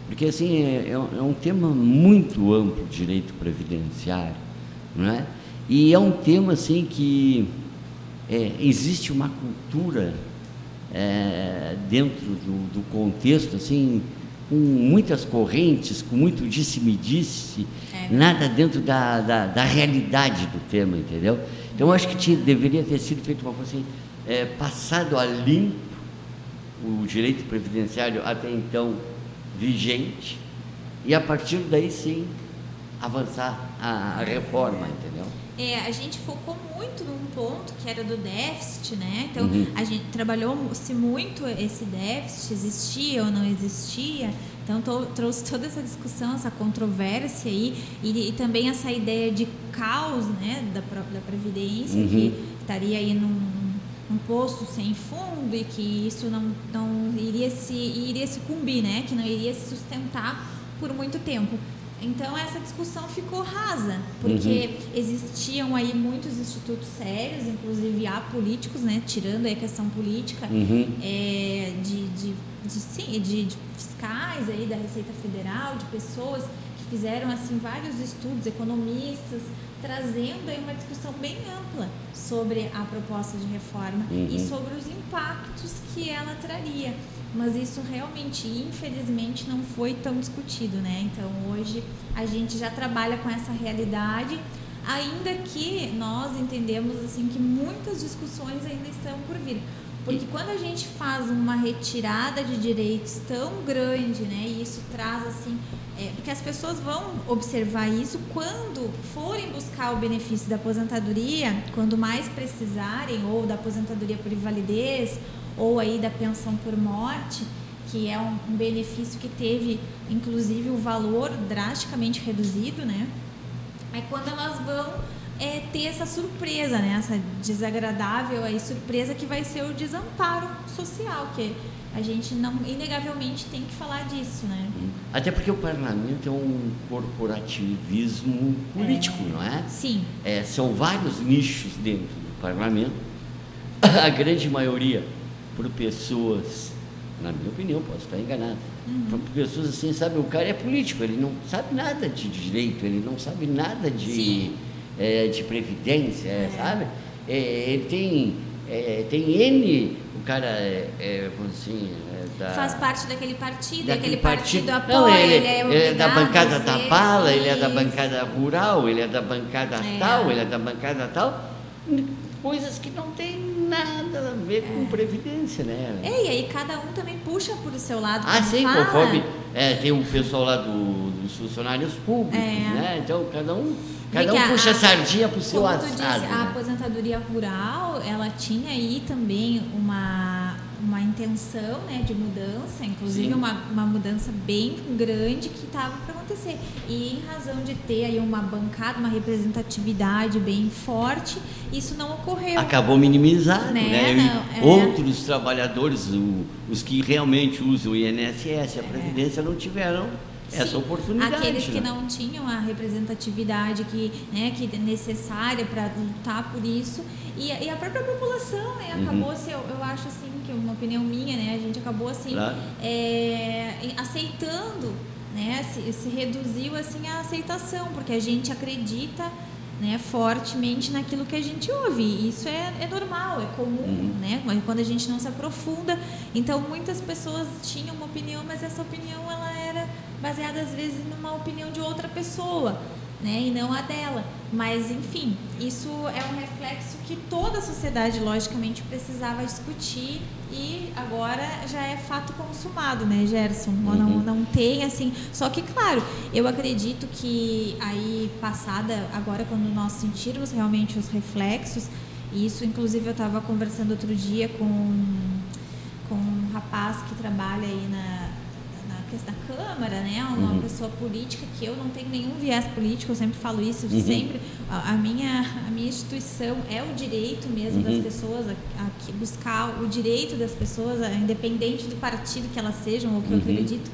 Porque assim é, é um é tema muito amplo, direito previdenciário, não é? E é um tema assim que é, existe uma cultura é, dentro do, do, contexto assim com muitas correntes, com muito disse-me-disse, é. nada dentro da, da, da, realidade do tema, entendeu? Então, acho que tinha, deveria ter sido feito uma coisa assim, é, passado a limpo o direito previdenciário até então vigente, e a partir daí sim avançar a, a reforma, entendeu? É, a gente focou muito num ponto que era do déficit, né? Então, uhum. a gente trabalhou-se muito esse déficit, existia ou não existia. Então, trouxe toda essa discussão, essa controvérsia aí, e, e, também essa ideia de caos, né, da própria Previdência, uhum. que estaria aí num, num poço sem fundo e que isso não, não iria, se, iria se cumprir, né? Que não iria se sustentar por muito tempo. Então essa discussão ficou rasa, porque uhum. existiam aí muitos institutos sérios, inclusive há políticos, né, tirando a questão política, uhum. é, de, de, de, sim, de, de fiscais aí da Receita Federal, de pessoas que fizeram assim vários estudos, economistas, trazendo aí uma discussão bem ampla sobre a proposta de reforma uhum. e sobre os impactos que ela traria mas isso realmente, infelizmente, não foi tão discutido, né? Então hoje a gente já trabalha com essa realidade, ainda que nós entendemos assim que muitas discussões ainda estão por vir. Porque quando a gente faz uma retirada de direitos tão grande, né, e isso traz assim, é, porque as pessoas vão observar isso quando forem buscar o benefício da aposentadoria, quando mais precisarem, ou da aposentadoria por invalidez, ou aí da pensão por morte, que é um, um benefício que teve, inclusive, o valor drasticamente reduzido, né? É quando elas vão é, ter essa surpresa, né? Essa desagradável aí surpresa que vai ser o desamparo social, que a gente não inegavelmente tem que falar disso, né? Até porque o parlamento é um corporativismo político, é, não é? Sim. É, são vários nichos dentro do parlamento. A grande maioria por pessoas, na minha opinião, posso estar enganado, uhum. por pessoas assim, sabe, o cara é político, ele não sabe nada de direito, ele não sabe nada de, é, de previdência, é. sabe? É, ele tem, é, tem N, o cara é, é assim, é da, faz parte daquele partido, daquele partido, partido. apoia, não, ele, ele, é, ele é da bancada Tapala, ele é da bancada rural, ele é da bancada tal, ele é da bancada tal, coisas que não tem nada a ver com é. previdência, né? É, e aí cada um também puxa por o seu lado. Ah, sim, fala. conforme é, tem um pessoal lá do, dos funcionários públicos, é. né? Então cada um, cada um puxa a, sardinha para o seu assado. Disse, né? A aposentadoria rural, ela tinha aí também uma uma intenção né, de mudança, inclusive uma, uma mudança bem grande que estava para acontecer. E em razão de ter aí uma bancada, uma representatividade bem forte, isso não ocorreu. Acabou minimizado, né? né? Não, é... Outros trabalhadores, o, os que realmente usam o INSS, a é. Previdência, é. não tiveram essa oportunidade. Aqueles que né? não tinham a representatividade que, né, que é necessária para lutar por isso. E, e, a própria população né, uhum. acabou, se, eu, eu acho assim, uma opinião minha, né, a gente acabou assim, claro. é, aceitando, né, se, se reduziu assim a aceitação, porque a gente acredita né, fortemente naquilo que a gente ouve. Isso é, é normal, é comum, uhum. né? Quando a gente não se aprofunda. Então, muitas pessoas tinham uma opinião, mas essa opinião ela era baseada às vezes numa opinião de outra pessoa. né, e não a dela. Mas, enfim, isso é um reflexo que toda a sociedade, logicamente, precisava discutir e agora já é fato consumado, né, Gerson? Uhum. Não, não tem, assim... Só que, claro, eu acredito que aí, passada, agora quando nós sentirmos realmente os reflexos, isso, inclusive, eu estava conversando outro dia com, com um rapaz que trabalha aí na da Câmara, né? Uma uhum. pessoa política que eu não tenho nenhum viés político, eu sempre falo isso, uhum. sempre a, a, minha a minha instituição é o direito mesmo uhum. das pessoas a, a, buscar o direito das pessoas, independente do partido que elas sejam ou que eu uhum. acredito.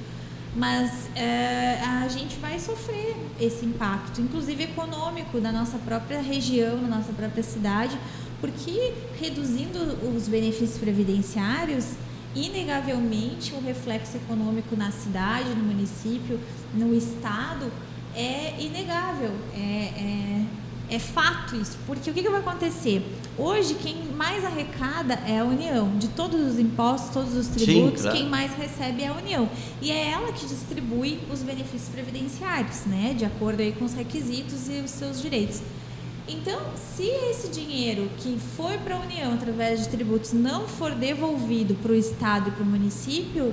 Mas é, a gente vai sofrer esse impacto, inclusive econômico, da nossa própria região, da nossa própria cidade, porque reduzindo os benefícios previdenciários, inegavelmente o reflexo econômico na cidade, no município, no estado é inegável, é, é, é fato isso. Porque o que, que vai acontecer? Hoje, quem mais arrecada é a União. De todos os impostos, todos os tributos, Sim, claro. quem mais recebe é a União. E é ela que distribui os benefícios previdenciários, né? De acordo aí com os requisitos e os seus direitos. Então, se esse dinheiro que foi para a União através de tributos não for devolvido para o Estado e para o município,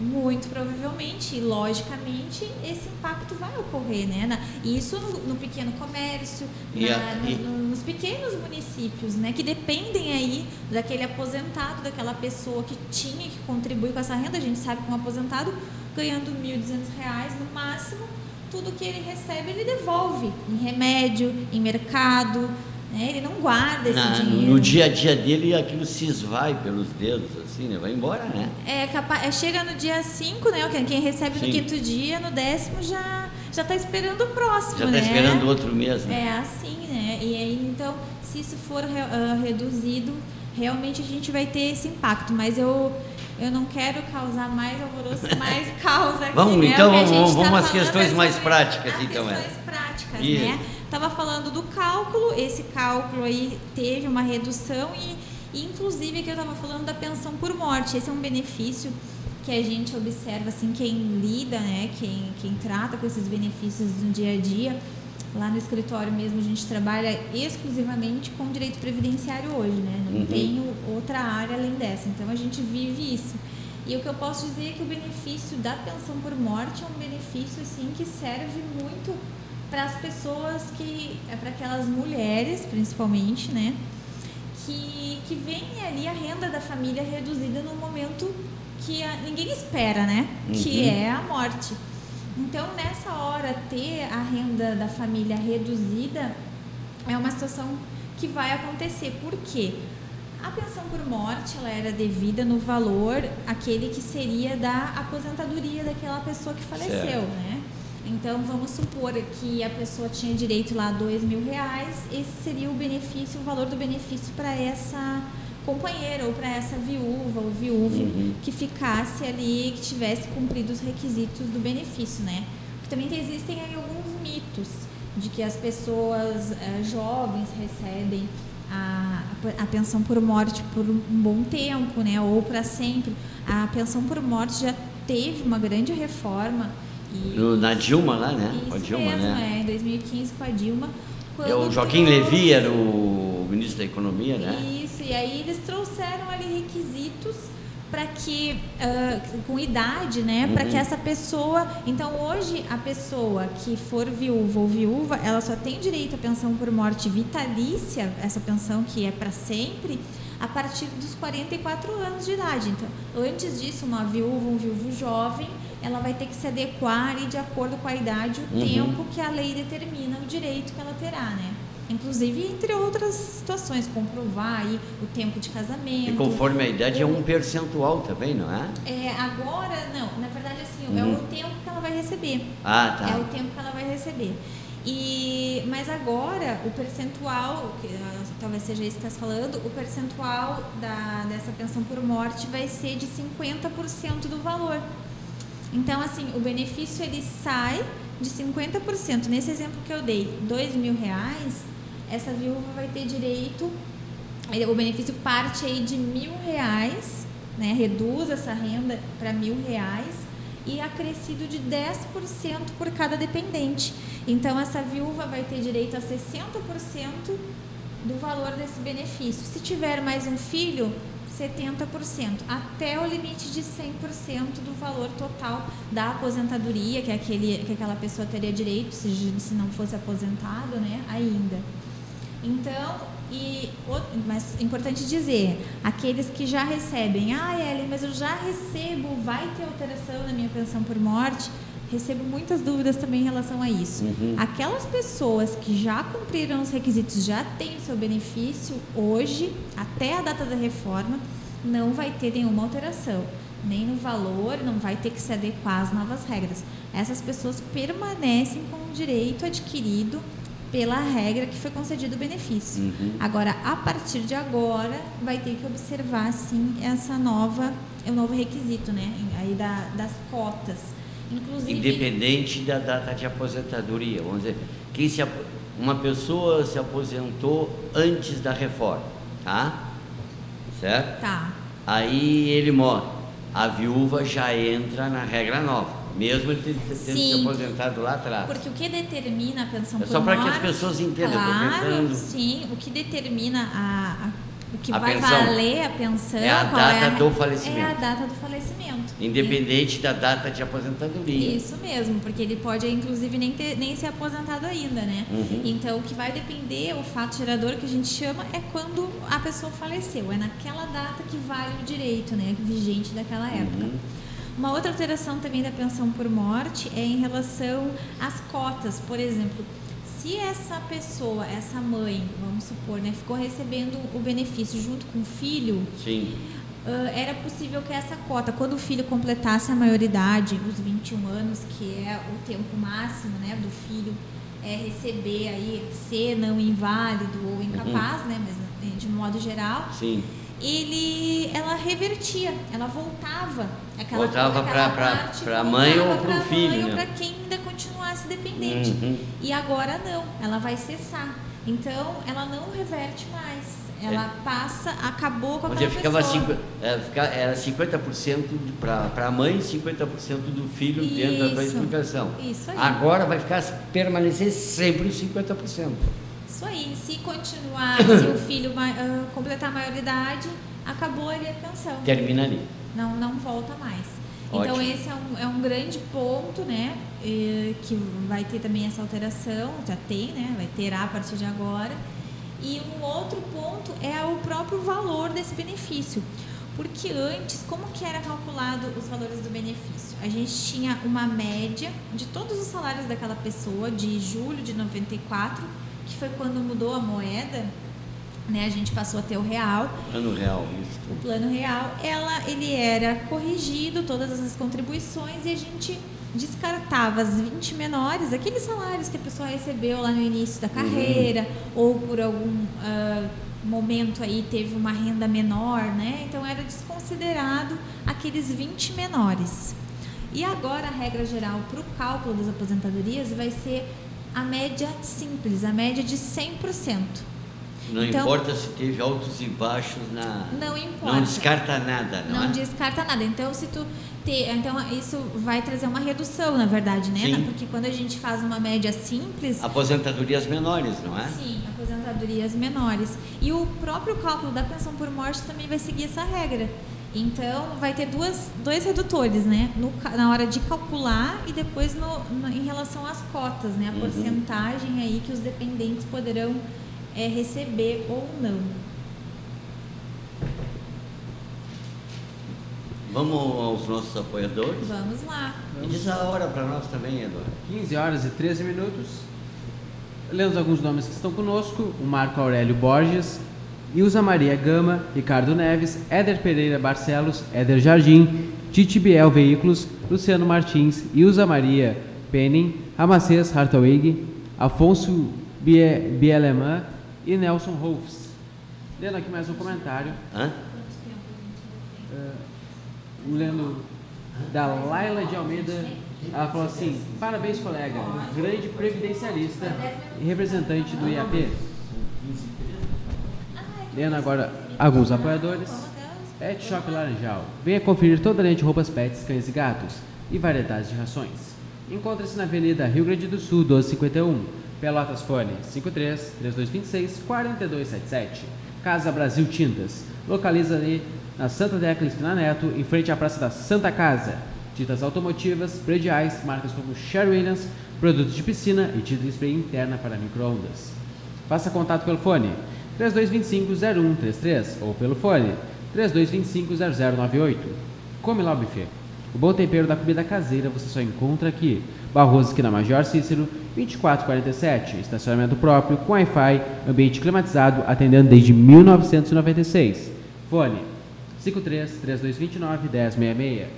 muito provavelmente e logicamente esse impacto vai ocorrer, né? isso no, no pequeno comércio, na, no, no, nos pequenos municípios, né? Que dependem aí daquele aposentado, daquela pessoa que tinha que contribuir com essa renda. A gente sabe que um aposentado ganhando R$ 1.200 no máximo tudo que ele recebe ele devolve em remédio, em mercado, né? Ele não guarda esse Na, dinheiro. No dia a dia dele aquilo se esvai pelos dedos, assim, né? Vai embora, né? É, capaz, é, chega no dia 5, né? Quem recebe Sim. no quinto dia, no décimo já já está esperando o próximo, já tá né? Já está esperando outro mesmo. É assim, né? E aí, então, se isso for uh, reduzido, realmente a gente vai ter esse impacto. Mas eu eu não quero causar mais alvoroço, mais causa aqui. Vamos, né? então, vamos, vamos às questões mais práticas, as então. É. questões é. práticas, Isso. né? Estava falando do cálculo, esse cálculo aí teve uma redução e, inclusive que eu estava falando da pensão por morte. Esse é um benefício que a gente observa, assim, quem lida, né, quem, quem trata com esses benefícios no dia a dia, Lá no escritório mesmo a gente trabalha exclusivamente com direito previdenciário hoje, né? Não uhum. tem outra área além dessa. Então a gente vive isso. E o que eu posso dizer é que o benefício da pensão por morte é um benefício assim que serve muito para as pessoas que é para aquelas mulheres, principalmente, né? Que que vem ali a renda da família reduzida no momento que a, ninguém espera, né? Uhum. Que é a morte. Então, nessa hora, ter a renda da família reduzida é uma situação que vai acontecer. Por quê? A pensão por morte ela era devida no valor aquele que seria da aposentadoria daquela pessoa que faleceu, certo. né? Então vamos supor que a pessoa tinha direito lá a dois mil reais, esse seria o benefício, o valor do benefício para essa companheira ou para essa viúva ou viúvo uhum. que ficasse ali, que tivesse cumprido os requisitos do benefício, né? Porque também existem aí alguns mitos de que as pessoas uh, jovens recebem a, a pensão por morte por um bom tempo, né? Ou para sempre. A pensão por morte já teve uma grande reforma. E, Na Dilma lá, né? Com a Dilma, mesmo, né? É, em 2015 com a Dilma. É, o Joaquim Levy era o ministro da Economia, né? Isso, e aí eles trouxeram ali requisitos para que uh, com idade, né, uhum. para que essa pessoa, então hoje a pessoa que for viúva ou viúva, ela só tem direito à pensão por morte vitalícia, essa pensão que é para sempre, a partir dos 44 anos de idade. Então, antes disso, uma viúva, um viúvo jovem, ela vai ter que se adequar e de acordo com a idade, o uhum. tempo que a lei determina o direito que ela terá, né? Inclusive, entre outras situações, comprovar aí o tempo de casamento. E conforme a idade é um percentual também, não é? É, agora, não. Na verdade, assim, é uhum. é o tempo que ela vai receber. Ah, tá. É o tempo que ela vai receber. E, mas agora, o percentual, que ah, talvez seja isso que está falando, o percentual da, dessa pensão por morte vai ser de 50% do valor. Então, assim, o benefício ele sai de 50%. Nesse exemplo que eu dei, dois mil reais, essa viúva vai ter direito, o benefício parte aí de mil reais, né? Reduz essa renda para mil reais e acrescido de 10% por cada dependente. Então, essa viúva vai ter direito a 60% do valor desse benefício. Se tiver mais um filho, 70%, até o limite de 100% do valor total da aposentadoria, que, é aquele, que aquela pessoa teria direito se, se não fosse aposentado né, ainda. Então, e, mas é importante dizer, aqueles que já recebem, ah, Ellen, mas eu já recebo, vai ter alteração na minha pensão por morte, recebo muitas dúvidas também em relação a isso. Uhum. Aquelas pessoas que já cumpriram os requisitos, já têm o seu benefício hoje, até a data da reforma, não vai ter nenhuma alteração, nem no valor, não vai ter que se adequar às novas regras. Essas pessoas permanecem com o direito adquirido pela regra que foi concedido o benefício. Uhum. Agora, a partir de agora, vai ter que observar sim essa nova, o novo requisito, né, aí da, das cotas. Inclusive, independente da data de aposentadoria, vamos dizer, quem se uma pessoa se aposentou antes da reforma, tá? Certo? Tá. Aí ele morre. A viúva já entra na regra nova. Mesmo ele tendo se aposentado lá atrás. Porque o que determina a pensão é só para que as pessoas entendam. Claro, sim. O que determina a, a o que a vai pensão. valer a pensão é a data é a, do falecimento. É a data do falecimento. Independente da data de aposentadoria. Isso mesmo, porque ele pode, inclusive, nem, ter, nem ser aposentado ainda, né? Uhum. Então, o que vai depender, o fato gerador que a gente chama, é quando a pessoa faleceu. É naquela data que vale o direito, né? Vigente daquela época. Uhum. Uma outra alteração também da pensão por morte é em relação às cotas. Por exemplo, se essa pessoa, essa mãe, vamos supor, né, ficou recebendo o benefício junto com o filho, Sim. Uh, era possível que essa cota, quando o filho completasse a maioridade, os 21 anos, que é o tempo máximo né, do filho é, receber aí, ser não inválido ou incapaz, uhum. né, mas de modo geral, Sim ele, ela revertia, ela voltava aquela voltava para a mãe ou para o filho, né? ou para quem ainda continuasse dependente. Uhum. E agora não, ela vai cessar. Então ela não reverte mais. Ela é. passa, acabou com a Onde ficava cinco, é, era 50% para a mãe e 50% do filho Isso. dentro da explicação. Isso aí. Agora vai ficar permanecer sempre os 50%. Isso aí. Se continuar, se o filho uh, completar a maioridade, acabou ali a pensão. Termina ali. Não, não volta mais. Então, Ótimo. Então esse é um, é um grande ponto, né? que vai ter também essa alteração, já tem, né? Vai ter a partir de agora. E um outro ponto é o próprio valor desse benefício. Porque antes, como que era calculado os valores do benefício? A gente tinha uma média de todos os salários daquela pessoa de julho de 94 que foi quando mudou a moeda, né? A gente passou a ter o real. Plano real, isso. O plano real, ela, ele era corrigido todas as contribuições e a gente descartava as 20 menores, aqueles salários que a pessoa recebeu lá no início da carreira uhum. ou por algum uh, momento aí teve uma renda menor, né? Então era desconsiderado aqueles 20 menores. E agora a regra geral para o cálculo das aposentadorias vai ser a média simples, a média de 100%. Não então, importa se teve altos e baixos na. Não importa. Não descarta nada, não, não é? descarta nada. Então, se tu ter, então isso vai trazer uma redução, na verdade, né? Sim. Porque quando a gente faz uma média simples. Aposentadorias menores, não é? Sim, aposentadorias menores. E o próprio cálculo da pensão por morte também vai seguir essa regra. Então, vai ter duas, dois redutores, né? No, na hora de calcular e depois no, no em relação às cotas, né? A uhum. porcentagem aí que os dependentes poderão é, receber ou não. Vamos aos nossos apoiadores? Vamos lá. E diz a hora para nós também, Eduardo. 15 horas e 13 minutos. Lemos alguns nomes que estão conosco. O Marco Aurélio Borges, Ilza Maria Gama, Ricardo Neves, Éder Pereira Barcelos, Éder Jardim, Titi Biel Veículos, Luciano Martins, Ilza Maria Penning, Ramacês Hartwig, Afonso Bieleman e Nelson Rolfs. Lendo aqui mais um comentário. Hã? Uh, lendo da Laila de Almeida. Ela falou assim: parabéns, colega, grande previdencialista e representante do IAP. Lendo agora alguns apoiadores. Pet Shop Laranjal. Venha conferir toda a linha de roupas pets, cães e gatos. e variedades de rações. Encontra-se na Avenida Rio Grande do Sul, 1251, Pelotas Fone 53 3226 4277. Casa Brasil Tintas. Localiza-se na Santa Tecla Esquina Neto, em frente à Praça da Santa Casa. Tintas automotivas, prediais, marcas como Sherwin Williams, produtos de piscina e tinta spray interna para microondas. Faça contato pelo fone 3225-0133 ou pelo fone 3225-0098. Come lá o buffet. O bom tempero da comida caseira você só encontra aqui. Barroso aqui na Major Cícero, 2447. Estacionamento próprio, com Wi-Fi, ambiente climatizado, atendendo desde 1996. Fone 53 3229 1066.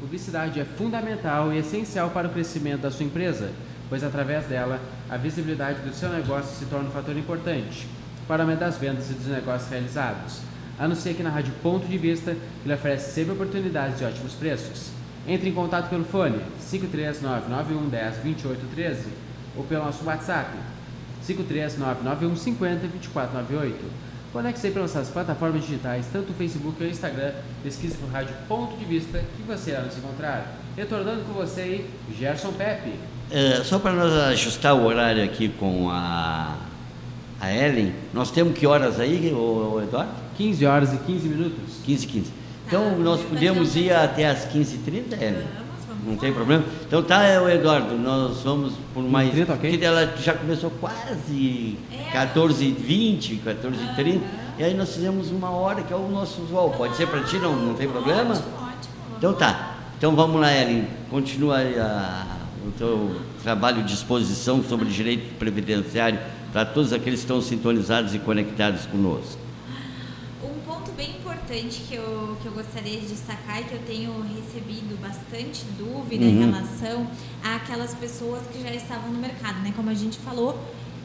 Publicidade é fundamental e essencial para o crescimento da sua empresa, pois através dela a visibilidade do seu negócio se torna um fator importante para aumentar as vendas e dos negócios realizados. Anuncie aqui na Rádio Ponto de Vista, que lhe oferece sempre oportunidades e ótimos preços. Entre em contato pelo fone 53991102813 ou pelo nosso WhatsApp 53991502498. Conecte-se para nossas plataformas digitais, tanto o Facebook ou o Instagram. Pesquise por Rádio Ponto de Vista que você irá nos encontrar. Retornando com você aí, Gerson Pepe. É, só para nós ajustar o horário aqui com a, a Ellen, nós temos que horas aí, o, Eduardo? 15 horas e 15 minutos. 15 15. Então Tá, nós podemos ir até as 15h30, Ellen? Vamos, vamos Não tem problema? Então tá, é, o Eduardo, nós vamos por mais. 15h30, ok? Porque ela já começou quase É. 14h20, 14h30, e aí nós fizemos uma hora, que é o nosso usual. Pode ser para ti, não, não tem problema? Ótimo, ótimo. Então tá. Então vamos lá, Ellen. Continua aí a- o teu trabalho de exposição sobre direito previdenciário para todos aqueles que estão sintonizados e conectados conosco. Um ponto bem importante que eu, que eu gostaria de destacar e que eu tenho recebido bastante dúvida em Uhum. relação àquelas pessoas que já estavam no mercado, né? Como a gente falou,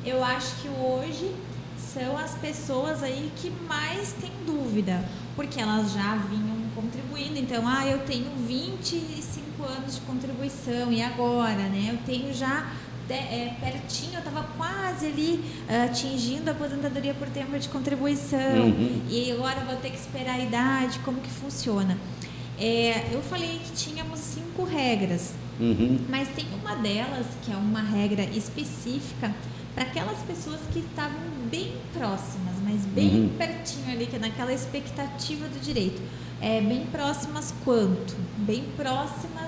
eu acho que hoje são as pessoas aí que mais têm dúvida, porque elas já vinham contribuindo. Então, ah, eu tenho 25 anos de contribuição e agora, né? Eu tenho já de- é, pertinho, eu estava quase ali ah, atingindo a aposentadoria por tempo de contribuição Uhum. e agora vou ter que esperar a idade, como que funciona? É, eu falei que tínhamos cinco regras, Uhum. mas tem uma delas que é uma regra específica para aquelas pessoas que estavam bem próximas, mas bem Uhum. pertinho ali, que é naquela expectativa do direito. É, bem próximas quanto? Bem próximas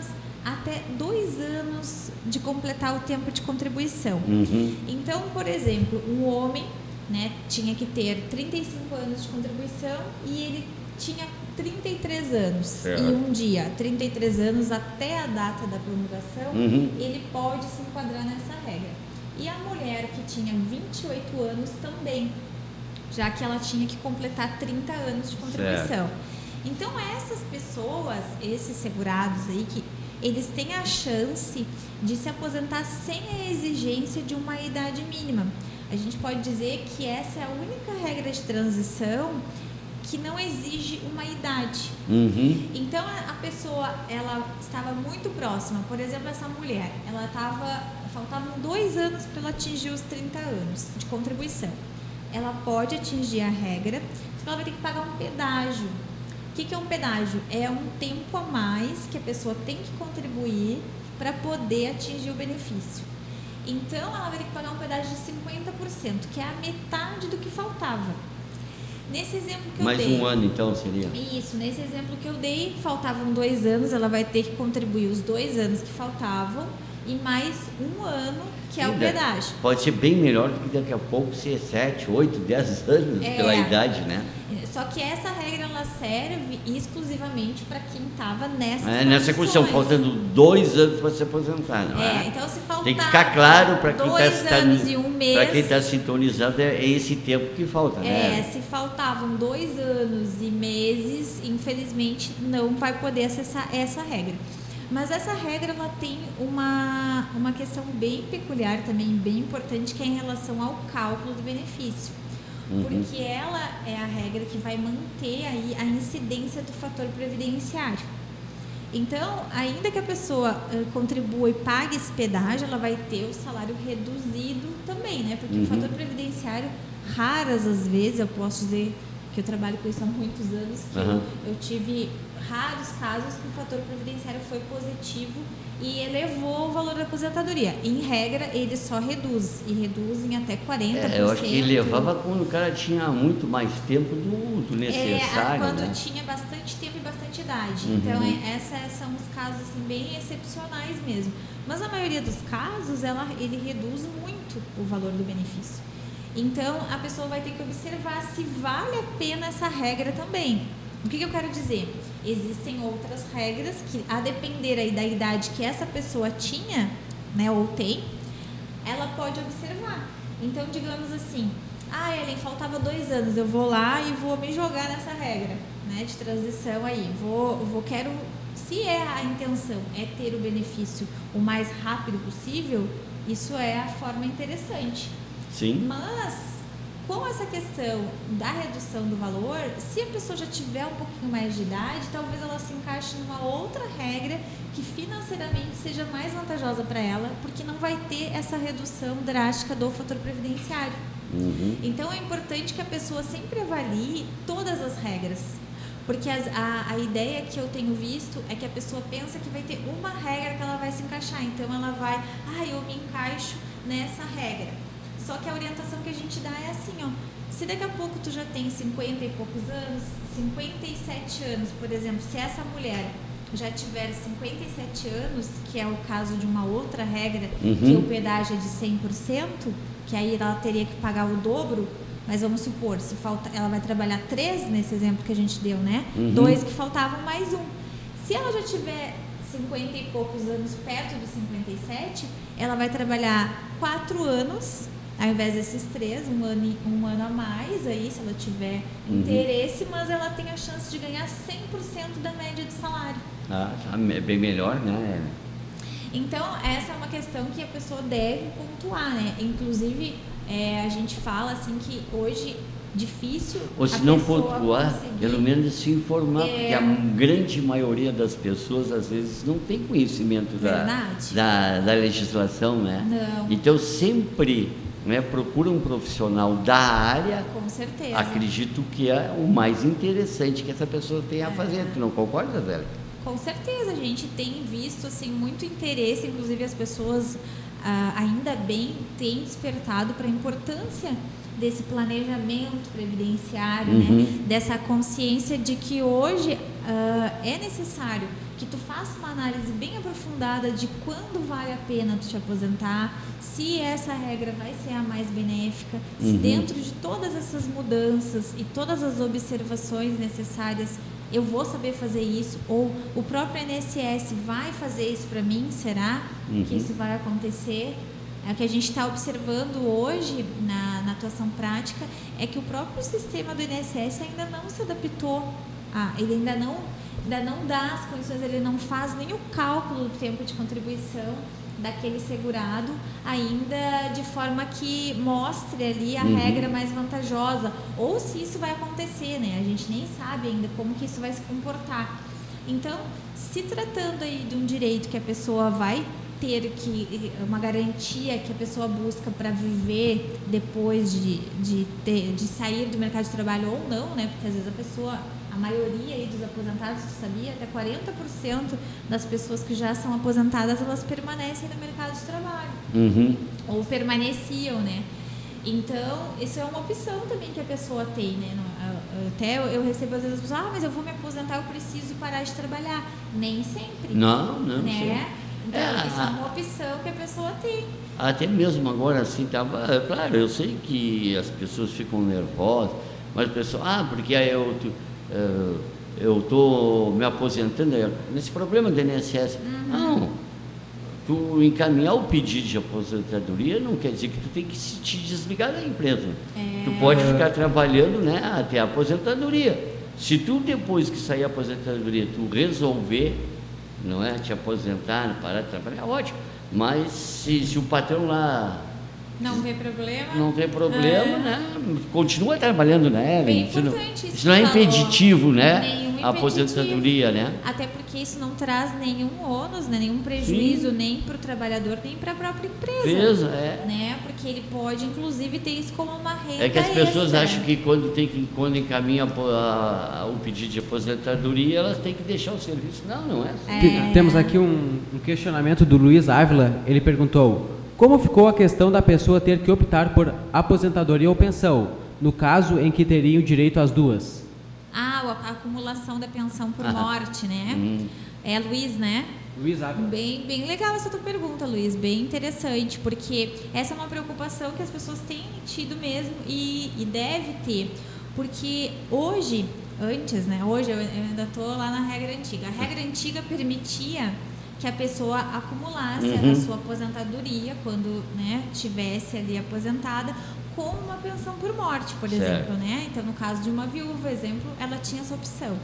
até dois anos de completar o tempo de contribuição. Uhum. Então, por exemplo, um homem né, tinha que ter 35 anos de contribuição e ele tinha 33 anos. Certo. E um dia, 33 anos até a data da promulgação, Uhum. ele pode se enquadrar nessa regra. E a mulher que tinha 28 anos também, já que ela tinha que completar 30 anos de contribuição. Então essas pessoas, esses segurados aí que eles têm a chance de se aposentar sem a exigência de uma idade mínima. A gente pode dizer que essa é a única regra de transição que não exige uma idade. Uhum. Então a pessoa ela estava muito próxima, por exemplo, essa mulher, ela estava faltavam dois anos para ela atingir os 30 anos de contribuição. Ela pode atingir a regra, só que ela vai ter que pagar um pedágio. O que, que é um pedágio? É um tempo a mais que a pessoa tem que contribuir para poder atingir o benefício. Então ela vai ter que pagar um pedágio de 50%, que é a metade do que faltava. Nesse exemplo que eu Mais dei. um ano então seria. Isso, nesse exemplo que eu dei, faltavam dois anos, ela vai ter que contribuir os dois anos que faltavam e mais um ano, que é o pedágio. Pode ser bem melhor do que daqui a pouco ser 7, 8, 10 anos É. pela idade, né? Só que essa regra ela serve exclusivamente para quem estava nessa É, nessa condição, faltando dois anos para se aposentar, não é? É, então se faltar Tem que ficar claro para quem dois está anos e um mês, para quem está sintonizado é esse tempo que falta, É, né? se faltavam dois anos e meses, infelizmente não vai poder acessar essa regra. Mas essa regra ela tem uma, uma questão bem peculiar também, bem importante, que é em relação ao cálculo do benefício. Uhum. Porque ela é a regra que vai manter aí a incidência do fator previdenciário. Então, ainda que a pessoa eh, contribua e pague esse pedágio, ela vai ter o salário reduzido também, né? Porque Uhum. o fator previdenciário, raras as vezes, eu posso dizer que eu trabalho com isso há muitos anos, que eu, eu tive raros casos que o fator previdenciário foi positivo e elevou o valor da aposentadoria. Em regra, ele só reduz, e reduz em até 40%. É, eu acho que levava quando o cara tinha muito mais tempo do, do É, necessário, quando né? tinha bastante tempo e bastante idade. Uhum. Então, é, esses são os casos assim, bem excepcionais mesmo. Mas na maioria dos casos, ela, ele reduz muito o valor do benefício. Então, a pessoa vai ter que observar se vale a pena essa regra também. O que, que eu quero dizer? Existem outras regras que, a depender aí da idade que essa pessoa tinha, né, ou tem, ela pode observar. Então, digamos assim, ah, Ellen, faltava dois anos, eu vou lá e vou me jogar nessa regra, né, de transição aí. Vou, vou quero, se é a intenção é ter o benefício o mais rápido possível, isso é a forma interessante. Sim. Mas com essa questão da redução do valor, se a pessoa já tiver um pouquinho mais de idade, talvez ela se encaixe numa outra regra que financeiramente seja mais vantajosa para ela, porque não vai ter essa redução drástica do fator previdenciário. Uhum. Então é importante que a pessoa sempre avalie todas as regras. Porque as- a, a ideia que eu tenho visto é que a pessoa pensa que vai ter uma regra que ela vai se encaixar. Então ela vai, ah, eu me encaixo nessa regra. Só que a orientação que a gente dá é assim, ó. Se daqui a pouco tu já tem 50 e poucos anos, 57 anos, por exemplo, se essa mulher já tiver 57 anos, que é o caso de uma outra regra, que Uhum. o pedágio é de 100%, que aí ela teria que pagar o dobro, mas vamos supor, se falta, ela vai trabalhar três nesse exemplo que a gente deu, né? Uhum. Dois que faltavam mais um. Se ela já tiver 50 e poucos anos perto dos 57, ela vai trabalhar quatro anos, ao invés desses três, um ano, um ano a mais aí, se ela tiver Uhum. interesse, mas ela tem a chance de ganhar 100% da média de salário. Ah, me- bem melhor, né? Então, essa é uma questão que a pessoa deve pontuar, né? Inclusive, é, a gente fala assim que hoje difícil. Ou se não pontuar, pelo menos se informar, É. porque a grande maioria das pessoas às vezes não tem conhecimento da, da, da legislação, né? Não. Então sempre né, procura um profissional da área, Com certeza. acredito que é o mais interessante que essa pessoa tem a É. fazer. Tu não concorda, velho? Com certeza, a gente tem visto assim muito interesse, inclusive as pessoas ah, ainda bem têm despertado para a importância desse planejamento previdenciário, Uhum. né? dessa consciência de que hoje ah, é necessário que tu faça uma análise bem aprofundada de quando vale a pena tu te aposentar, se essa regra vai ser a mais benéfica, se Uhum. dentro de todas essas mudanças e todas as observações necessárias eu vou saber fazer isso ou o próprio INSS vai fazer isso para mim, será Uhum. que isso vai acontecer? É o que a gente está observando hoje na, na atuação prática é que o próprio sistema do INSS ainda não se adaptou, a, ele ainda não, não dá as condições, ele não faz nem o cálculo do tempo de contribuição daquele segurado ainda de forma que mostre ali a Uhum. regra mais vantajosa ou se isso vai acontecer, né? A gente nem sabe ainda como que isso vai se comportar. Então, se tratando aí de um direito que a pessoa vai ter que uma garantia que a pessoa busca para viver depois de, de, ter, de sair do mercado de trabalho ou não, né? Porque às vezes a pessoa, a maioria dos aposentados, tu sabia, até 40% das pessoas que já são aposentadas, elas permanecem no mercado de trabalho Uhum. ou permaneciam, né? Então, isso é uma opção também que a pessoa tem, né? A- a- Até eu, recebo às vezes as pessoas, ah, mas eu vou me aposentar, eu preciso parar de trabalhar. Nem sempre. Não, não. né? Então, É, isso é a- uma opção que a pessoa tem. Até mesmo agora, assim, tava. é Claro, eu sei que as pessoas ficam nervosas, mas o pessoal, ah, porque aí eu, tu- eh, eu estou me aposentando é, nesse problema do INSS. Não. Tu encaminhar o pedido de aposentadoria não quer dizer que tu tem que se te desligar da empresa. É. Tu pode ficar trabalhando né, até a aposentadoria. Se tu, depois que sair a aposentadoria, tu resolver não é, te aposentar, parar de trabalhar, ótimo. Mas se, se o patrão lá Não vê problema. não tem problema, É. né? Continua trabalhando, né? Bem? Isso não, importante isso isso não é impeditivo, né? Nenhum aposentadoria, né? Até porque isso não traz nenhum ônus, né? nenhum prejuízo, Sim. nem para o trabalhador, nem para a própria empresa. Empresa, é. Né? Porque ele pode, inclusive, ter isso como uma renda É que as pessoas extra. acham que quando, tem que, quando encaminha o pedido de aposentadoria, elas têm que deixar o serviço. Não, não é assim. É. Temos aqui um, um questionamento do Luiz Ávila. Ele perguntou, como ficou a questão da pessoa ter que optar por aposentadoria ou pensão, no caso em que teriam direito às duas? Ah, a acumulação da pensão por morte, né? Hum. É Luiz, né? Luiz Ávila. Bem, bem legal essa tua pergunta, Luiz. Bem interessante, porque essa é uma preocupação que as pessoas têm tido mesmo e, e deve ter. Porque hoje, antes, né? Hoje eu ainda estou lá na regra antiga. A regra antiga permitia que a pessoa acumulasse uhum. a sua aposentadoria quando né, tivesse ali aposentada com uma pensão por morte, por certo. exemplo, né? Então, no caso de uma viúva, exemplo, ela tinha essa opção.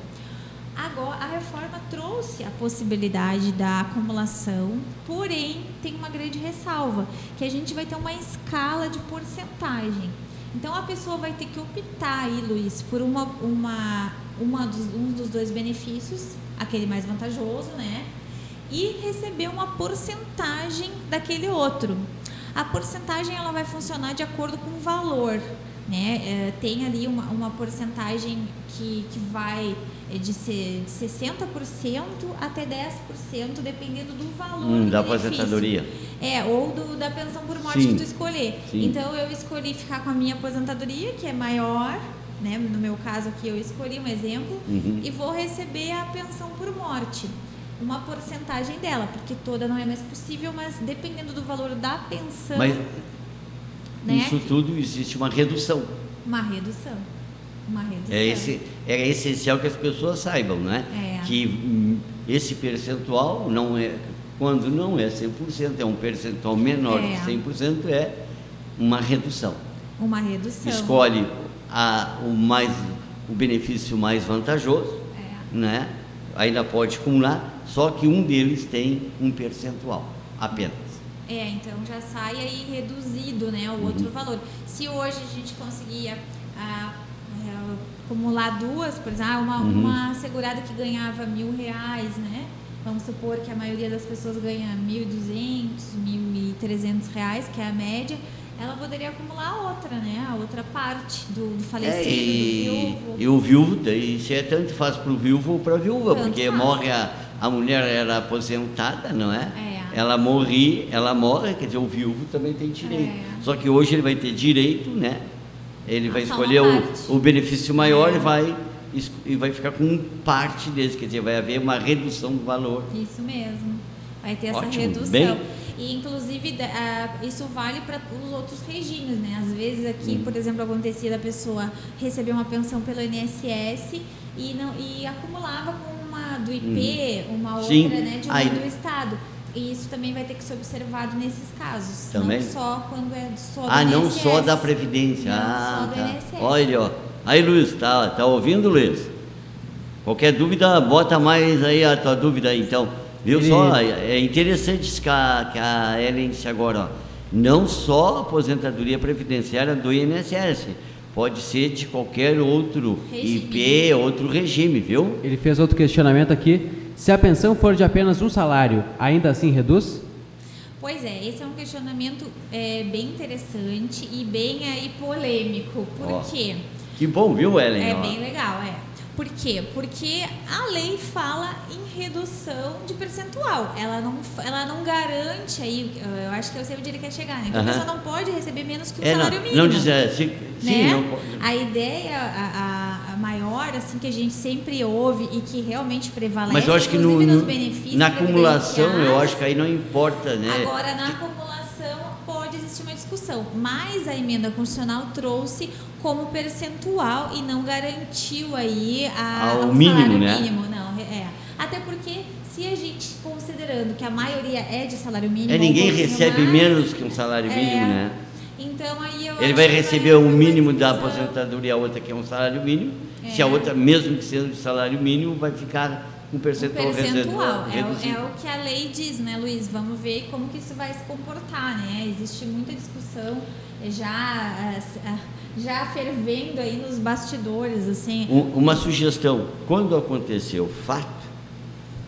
Agora, a reforma trouxe a possibilidade da acumulação, porém, tem uma grande ressalva, que a gente vai ter uma escala de porcentagem. Então, a pessoa vai ter que optar aí, Luiz, por uma, uma, uma dos, um dos dois benefícios, aquele mais vantajoso, né? E receber uma porcentagem daquele outro. A porcentagem ela vai funcionar de acordo com o valor. Né? É, tem ali uma, uma porcentagem que, que vai é, de, ser, de 60% até 10%, dependendo do valor hum, da aposentadoria. É, ou do, da pensão por morte Sim. que tu escolher. Sim. Então eu escolhi ficar com a minha aposentadoria, que é maior, né? no meu caso aqui eu escolhi um exemplo, uhum. e vou receber a pensão por morte uma porcentagem dela, porque toda não é mais possível, mas dependendo do valor da pensão. Mas né, isso tudo existe uma redução. Uma redução. Uma redução. É, esse, é essencial que as pessoas saibam, né? É. Que hum, esse percentual não é, quando não é 100%, é um percentual menor é. de 100%, é uma redução. Uma redução. Escolhe a, o, mais, o benefício mais vantajoso, é. né? ainda pode acumular, só que um deles tem um percentual apenas. É, então já sai aí reduzido né, o uhum. outro valor. Se hoje a gente conseguia ah, é, acumular duas, por exemplo, ah, uma, uhum. uma segurada que ganhava mil reais, né? Vamos supor que a maioria das pessoas ganha mil e duzentos, mil e trezentos reais, que é a média ela poderia acumular a outra, né? A outra parte do, do falecido, é, e, do viúvo. E o viúvo, se é tanto faz para o viúvo ou para a viúva, tanto porque faz. morre a, a mulher era aposentada, não é? é? Ela morre, ela morre, quer dizer, o viúvo também tem direito. É. Só que hoje ele vai ter direito, né? Ele vai escolher o, o benefício maior é. e vai e vai ficar com parte desse, quer dizer, vai haver uma redução do valor. Isso mesmo. Vai ter essa Ótimo. redução. Bem, e, inclusive, isso vale para os outros regimes, né? Às vezes aqui, hum. por exemplo, acontecia da pessoa receber uma pensão pelo INSS e, não, e acumulava com do IP, hum. uma outra, Sim. né, de uma Aí. do Estado. E isso também vai ter que ser observado nesses casos. Também? Não só quando é só do Ah, INSS. não só da Previdência. Não, ah, só do tá. INSS. Olha, ó. Aí, Luiz, tá, tá ouvindo, Luiz? Qualquer dúvida, bota mais aí a tua dúvida aí, então. Viu e... só? É interessante isso que a, que a Ellen disse agora, ó. Não só a aposentadoria previdenciária do INSS, pode ser de qualquer outro regime. IP, outro regime, viu? Ele fez outro questionamento aqui. Se a pensão for de apenas um salário, ainda assim reduz? Pois é, esse é um questionamento é, bem interessante e bem aí polêmico. Por oh, quê? Que bom, viu, Ellen? É bem legal, é. Por quê? Porque a lei fala em redução de percentual. Ela não, ela não garante aí, eu acho que eu sei onde ele quer chegar, né? Então uhum. a pessoa não pode receber menos que o é, salário não, mínimo. Não dizer, sim, né? não pode. A ideia a, a, maior, assim, que a gente sempre ouve e que realmente prevalece, Mas eu acho que no, no na acumulação, eu acho que aí não importa, né? Agora, na acumulação pode existir uma discussão, mas a emenda constitucional trouxe como percentual e não garantiu aí a, Ao mínimo, né? mínimo, não, é. Até porque se a gente considerando que a maioria é de salário mínimo, é ninguém recebe mais, menos que um salário mínimo, é, né? Então aí ele vai receber o mínimo da aposentadoria, a outra que é um salário mínimo. É. Se a outra, mesmo que seja de salário mínimo, vai ficar um percentual, um percentual. É, é, o que a lei diz, né, Luiz? Vamos ver como que isso vai se comportar, né? Existe muita discussão já já fervendo aí nos bastidores, assim. Um, uma sugestão: quando acontecer o fato,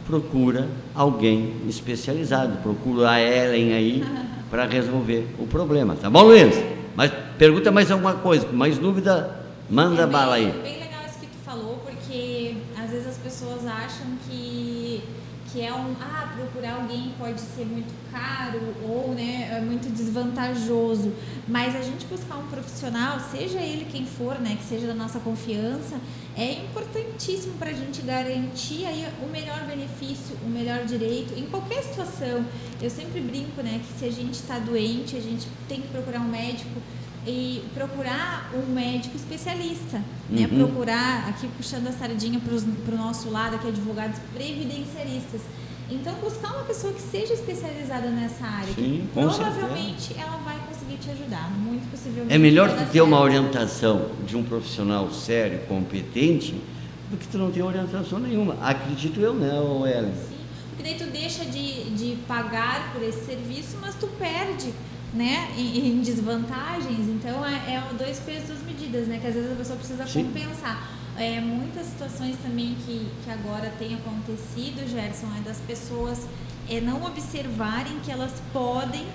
procura alguém especializado, procura a Ellen aí para resolver o problema, tá bom, Luiz? Mas pergunta mais alguma coisa, mais dúvida, manda é bem, bala aí. É bem legal isso que tu falou, porque às vezes as pessoas acham que que é um ah procurar alguém pode ser muito caro ou né é muito desvantajoso mas a gente buscar um profissional seja ele quem for né que seja da nossa confiança é importantíssimo para a gente garantir aí o melhor benefício o melhor direito em qualquer situação eu sempre brinco né que se a gente está doente a gente tem que procurar um médico e procurar um médico especialista, né? Uhum. Procurar, aqui puxando a sardinha para o nosso lado, aqui advogados previdenciaristas. Então, buscar uma pessoa que seja especializada nessa área, Sim, provavelmente ela vai conseguir te ajudar, muito possivelmente. É melhor tu ter uma orientação de um profissional sério, competente, do que tu não ter orientação nenhuma. Acredito eu, ô Ellen? Sim, porque daí tu deixa de, de pagar por esse serviço, mas tu perde né, em, em desvantagens. Então é, é dois pesos, duas medidas, né? Que às vezes a pessoa precisa Sim. compensar. É, muitas situações também que, que agora tem acontecido, Gerson, é das pessoas é, não observarem que elas podem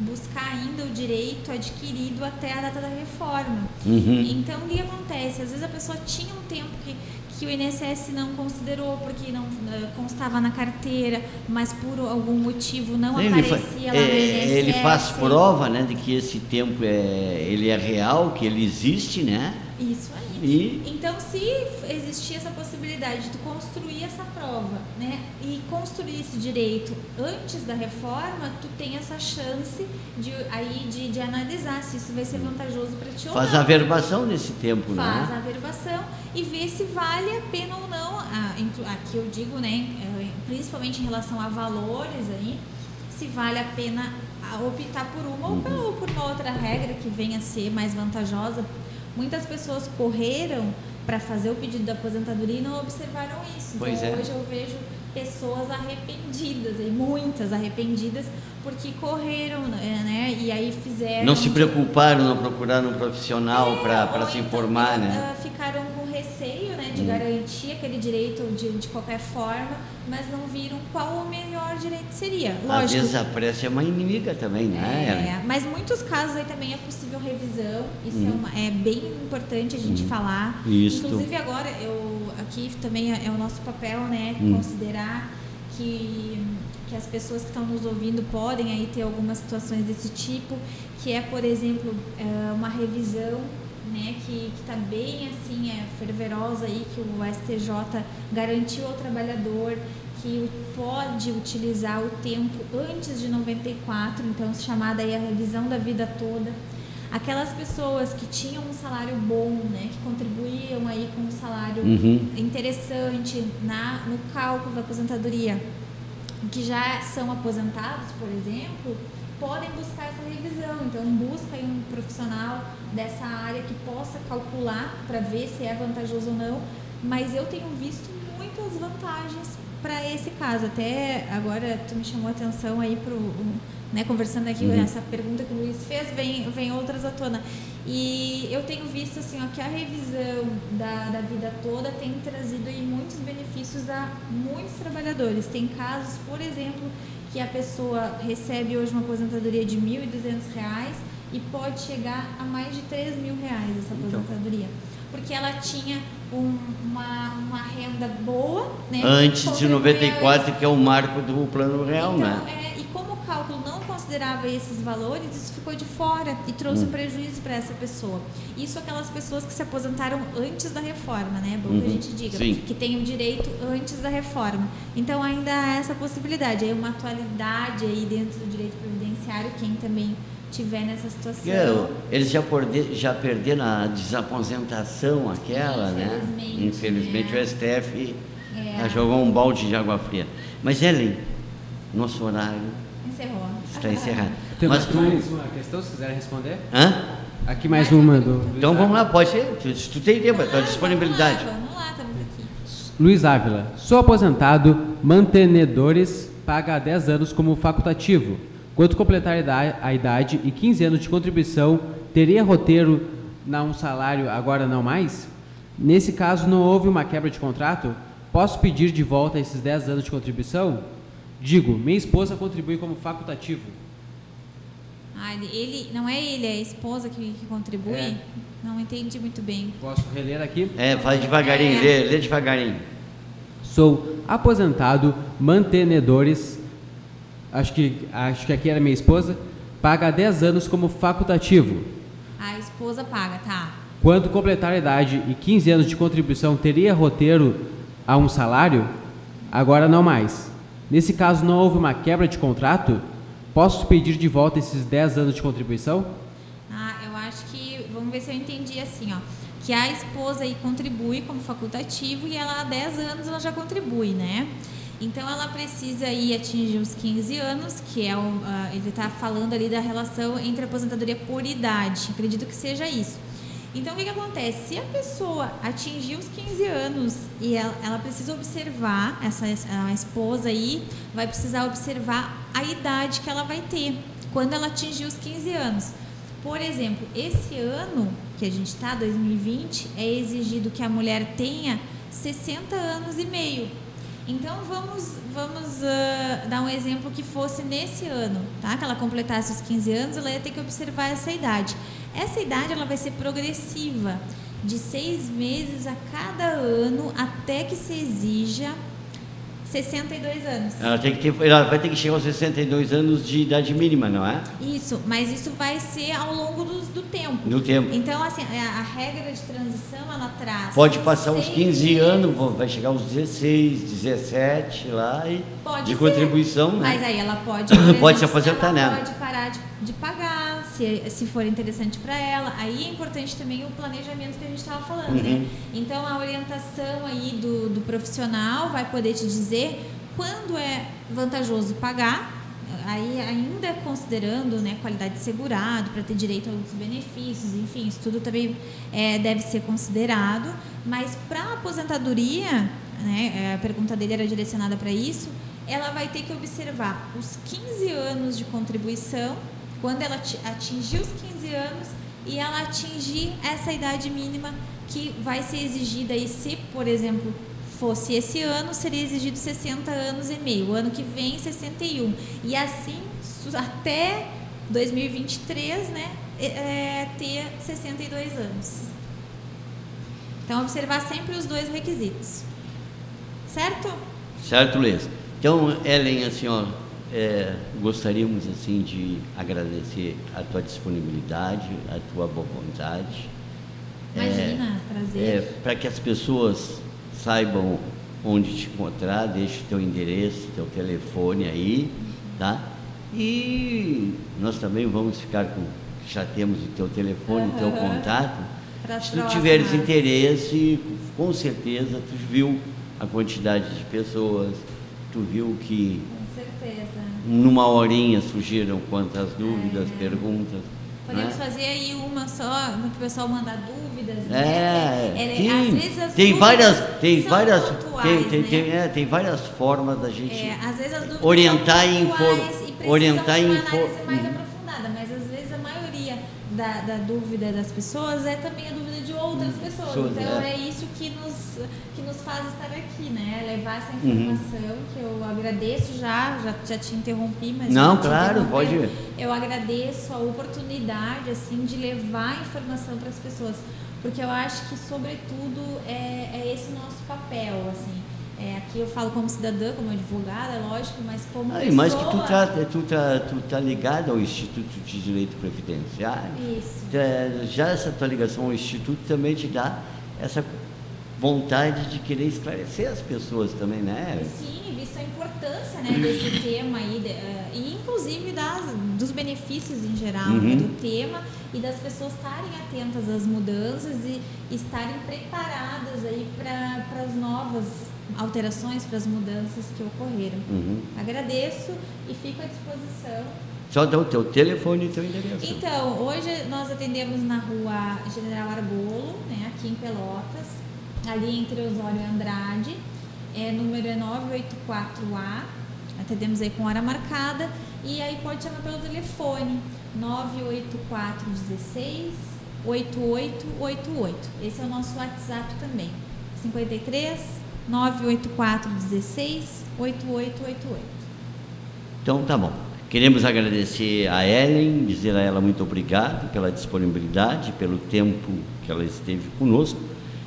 buscar ainda o direito adquirido até a data da reforma. Uhum. Então, o que acontece? Às vezes a pessoa tinha um tempo que, que o INSS não considerou porque não eh, constava na carteira, mas por algum motivo não Ele, aparecia lá no é, INSS. ele faz prova né, de que esse tempo é, ele é real, que ele existe, né? Isso aí. E Então, se existir essa possibilidade de tu construir essa prova, né, e construir esse direito antes da reforma, tu tem essa chance de aí de, de analisar se isso vai ser vantajoso para ti ou faz não. a averbação nesse tempo, faz né? a averbação e vê se vale a pena ou não. Aqui eu digo, né, eh, principalmente em relação a valores aí, se vale a pena optar por uma Uhum. ou por uma outra regra que venha a ser mais vantajosa. Muitas pessoas correram para fazer o pedido da aposentadoria e não observaram isso. Pois então é. hoje eu vejo pessoas arrependidas, e muitas arrependidas, porque correram, né? E aí fizeram. Não se preocuparam, não procuraram um profissional para Ou se então, informar, né? ah, ficaram com receio né, de Hum. garantir aquele direito de, de qualquer forma, mas não viram qual o melhor direito seria. Lógico. Às vezes a pressa é uma inimiga também, né? É, mas muitos casos aí também é possível revisão. Isso é, Hum. uma- é bem importante a gente falar. Isto. Inclusive agora eu aqui também é, é o nosso papel, né, Hum. considerar que que as pessoas que estão nos ouvindo podem aí ter algumas situações desse tipo, que é, por exemplo, é, uma revisão né, que está bem assim, é fervorosa aí, que o STJ garantiu ao trabalhador que pode utilizar o tempo antes de 94, então chamada aí a revisão da vida toda. Aquelas pessoas que tinham um salário bom, né, que contribuíam aí com um salário Uhum. interessante na, no cálculo da aposentadoria, que já são aposentados, por exemplo, podem buscar essa revisão. Então, busca um profissional dessa área que possa calcular para ver se é vantajoso ou não. Mas eu tenho visto muitas vantagens para esse caso. Até agora tu me chamou a atenção aí pro, né, conversando aqui Uhum. essa pergunta que o Luiz fez, vem, vem outras à tona. E eu tenho visto assim, ó, que a revisão da, da vida toda tem trazido aí muitos benefícios a muitos trabalhadores. Tem casos, por exemplo, que a pessoa recebe hoje uma aposentadoria de R$ 1.200 e pode chegar a mais de 3 mil reais essa Então. aposentadoria. Porque ela tinha um- uma, uma renda boa, né? Antes de contribuía 94, que é o marco do plano real, então, né? é, e como o cálculo não considerava esses valores, isso ficou de fora e trouxe um prejuízo para essa pessoa. Isso aquelas pessoas que se aposentaram antes da reforma, né? É bom que a Uhum. gente diga. Sim. Que tem o direito antes da reforma. Então ainda há essa possibilidade. Aí uma atualidade aí dentro do direito previdenciário, quem também tiver nessa situação. Eu- eles já, porde- já perderam a desaposentação aquela, né? Infelizmente, Infelizmente né? o STF É. já jogou um balde de água fria. Mas Ellen, nosso horário Encerrou. Está encerrado. Tem Mas mais tu. mais uma questão, se quiser responder? Hã? Aqui mais uma do Então vamos Ávila. lá, pode ser. Tu- Se tu tem tempo, a tua Ah, disponibilidade. Vamos lá, vamos lá, estamos aqui. Luiz Ávila. Sou aposentado, mantenedores paga há 10 anos como facultativo. Quando completar a idade, a idade e 15 anos de contribuição, teria roteiro na um salário, agora não mais? Nesse caso, não houve uma quebra de contrato? Posso pedir de volta esses 10 anos de contribuição? Digo, minha esposa contribui como facultativo. Ah, ele, não é ele, é a esposa que, que contribui? É. Não entendi muito bem. Posso reler aqui? É, faz devagarinho, É. lê, lê devagarinho. Sou aposentado, mantenedores. Acho que, acho que aqui era minha esposa. Paga 10 anos como facultativo. A esposa paga, tá? Quando completar a idade e 15 anos de contribuição, teria roteiro a um salário? Agora não mais. Nesse caso, não houve uma quebra de contrato? Posso pedir de volta esses 10 anos de contribuição? Ah, eu acho que. Vamos ver se eu entendi assim, ó. Que a esposa aí contribui como facultativo e ela há 10 anos ela já contribui, né? Então ela precisa aí atingir os 15 anos, que é o, ah, ele está falando ali da relação entre aposentadoria por idade. Acredito que seja isso. Então o que, que acontece? Se a pessoa atingir os 15 anos e ela, ela precisa observar, essa a esposa aí vai precisar observar a idade que ela vai ter quando ela atingir os 15 anos. Por exemplo, esse ano que a gente está, 2020, é exigido que a mulher tenha 60 anos e meio. Então vamos, vamos ah, dar um exemplo que fosse nesse ano, tá? Que ela completasse os 15 anos, ela ia ter que observar essa idade. Essa idade ela vai ser progressiva, de seis meses a cada ano, até que se exija 62 anos. Ela, tem que ter, ela vai ter que chegar aos 62 anos de idade mínima, não é? Isso, mas isso vai ser ao longo do, do tempo. No tempo. Então, assim, a, a regra de transição, ela traz... Pode passar seis 15 meses. anos, vai chegar aos 16, 17 lá e Pode de ser. contribuição, né? Mas aí ela pode, Pode se aposentar, ela né? pode parar de, de pagar, se, se for interessante para ela. Aí é importante também o planejamento que a gente estava falando, né? Uhum. Então a orientação aí do, do profissional vai poder te dizer quando é vantajoso pagar, aí ainda considerando né, qualidade de segurado, para ter direito a outros benefícios, enfim, isso tudo também é, deve ser considerado. Mas para a aposentadoria, né, é, a pergunta dele era direcionada para isso, ela vai ter que observar os 15 anos de contribuição, quando ela ati- atingir os 15 anos e ela atingir essa idade mínima que vai ser exigida aí, se, por exemplo, fosse esse ano, seria exigido 60 anos e meio. O ano que vem, 61. E assim, até 2023, né, é, ter 62 anos. Então, observar sempre os dois requisitos. Certo? Certo, Luiz? Então, Ellen, assim, ó, é, gostaríamos assim de agradecer a tua disponibilidade, a tua boa vontade. Imagina, prazer. para que as pessoas saibam onde te encontrar, deixe teu endereço, teu telefone aí, tá? E nós também vamos ficar com, já temos o teu telefone, o teu contato. Pra Se tu tiveres interesse, com certeza tu viu a quantidade de pessoas, tu viu que certeza. numa horinha surgiram quantas dúvidas, perguntas. Podemos né? fazer aí uma só, no que o pessoal mandar dúvidas, É, né? É, sim. às vezes as tem várias, tem várias, pontuais, tem, tem, né? tem, é, tem várias formas da gente. É, às vezes as dúvidas orientar e infor- pontuais precisam orientar e uma infor- análise mais Uhum. aprofundada, mas às vezes a maioria da, da dúvida das pessoas é também a dúvida outras pessoas. Pessoas, Então é. é. isso que nos, que nos faz estar aqui, né? Levar essa Uhum. informação, que eu agradeço já, já, já te interrompi, mas Não, claro, pode. Eu agradeço a oportunidade, assim, de levar a informação para as pessoas, porque eu acho que, sobretudo, é, é esse o nosso papel, assim. É, aqui eu falo como cidadã, como advogada, é lógico, mas como Ah, pessoa... e mais que tu tá, tu tá, tu tá ligado ao Instituto de Direito Previdenciário. Isso. É, Já essa tua ligação ao Instituto também te dá essa vontade de querer esclarecer as pessoas também, né? Sim, visto a importância né, desse tema aí, de- e inclusive das, dos benefícios em geral Uhum. do tema e das pessoas estarem atentas às mudanças e estarem preparadas aí para as novas alterações, para as mudanças que ocorreram. Uhum. Agradeço e fico à disposição. Só dá o teu telefone e teu endereço. Então, hoje nós atendemos na rua General Arbolo, né, aqui em Pelotas, ali entre Osório e Andrade. É, número é 984A. Atendemos aí com hora marcada. E aí pode chamar pelo telefone 984 16 8888. Esse é o nosso WhatsApp também. 53 984 16 8888. Então tá bom. Queremos agradecer a Ellen, dizer a ela muito obrigado pela disponibilidade, pelo tempo que ela esteve conosco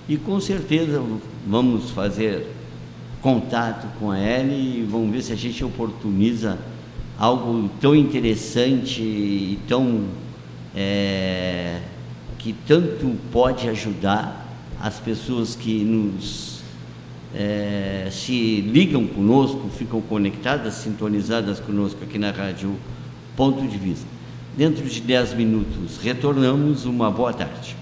e com certeza vamos fazer contato com a Ellen e vamos ver se a gente oportuniza algo tão interessante e tão é, que tanto pode ajudar as pessoas que nos é, se ligam conosco, ficam conectadas, sintonizadas conosco aqui na rádio Ponto de Vista. Dentro de 10 minutos retornamos. Uma boa tarde.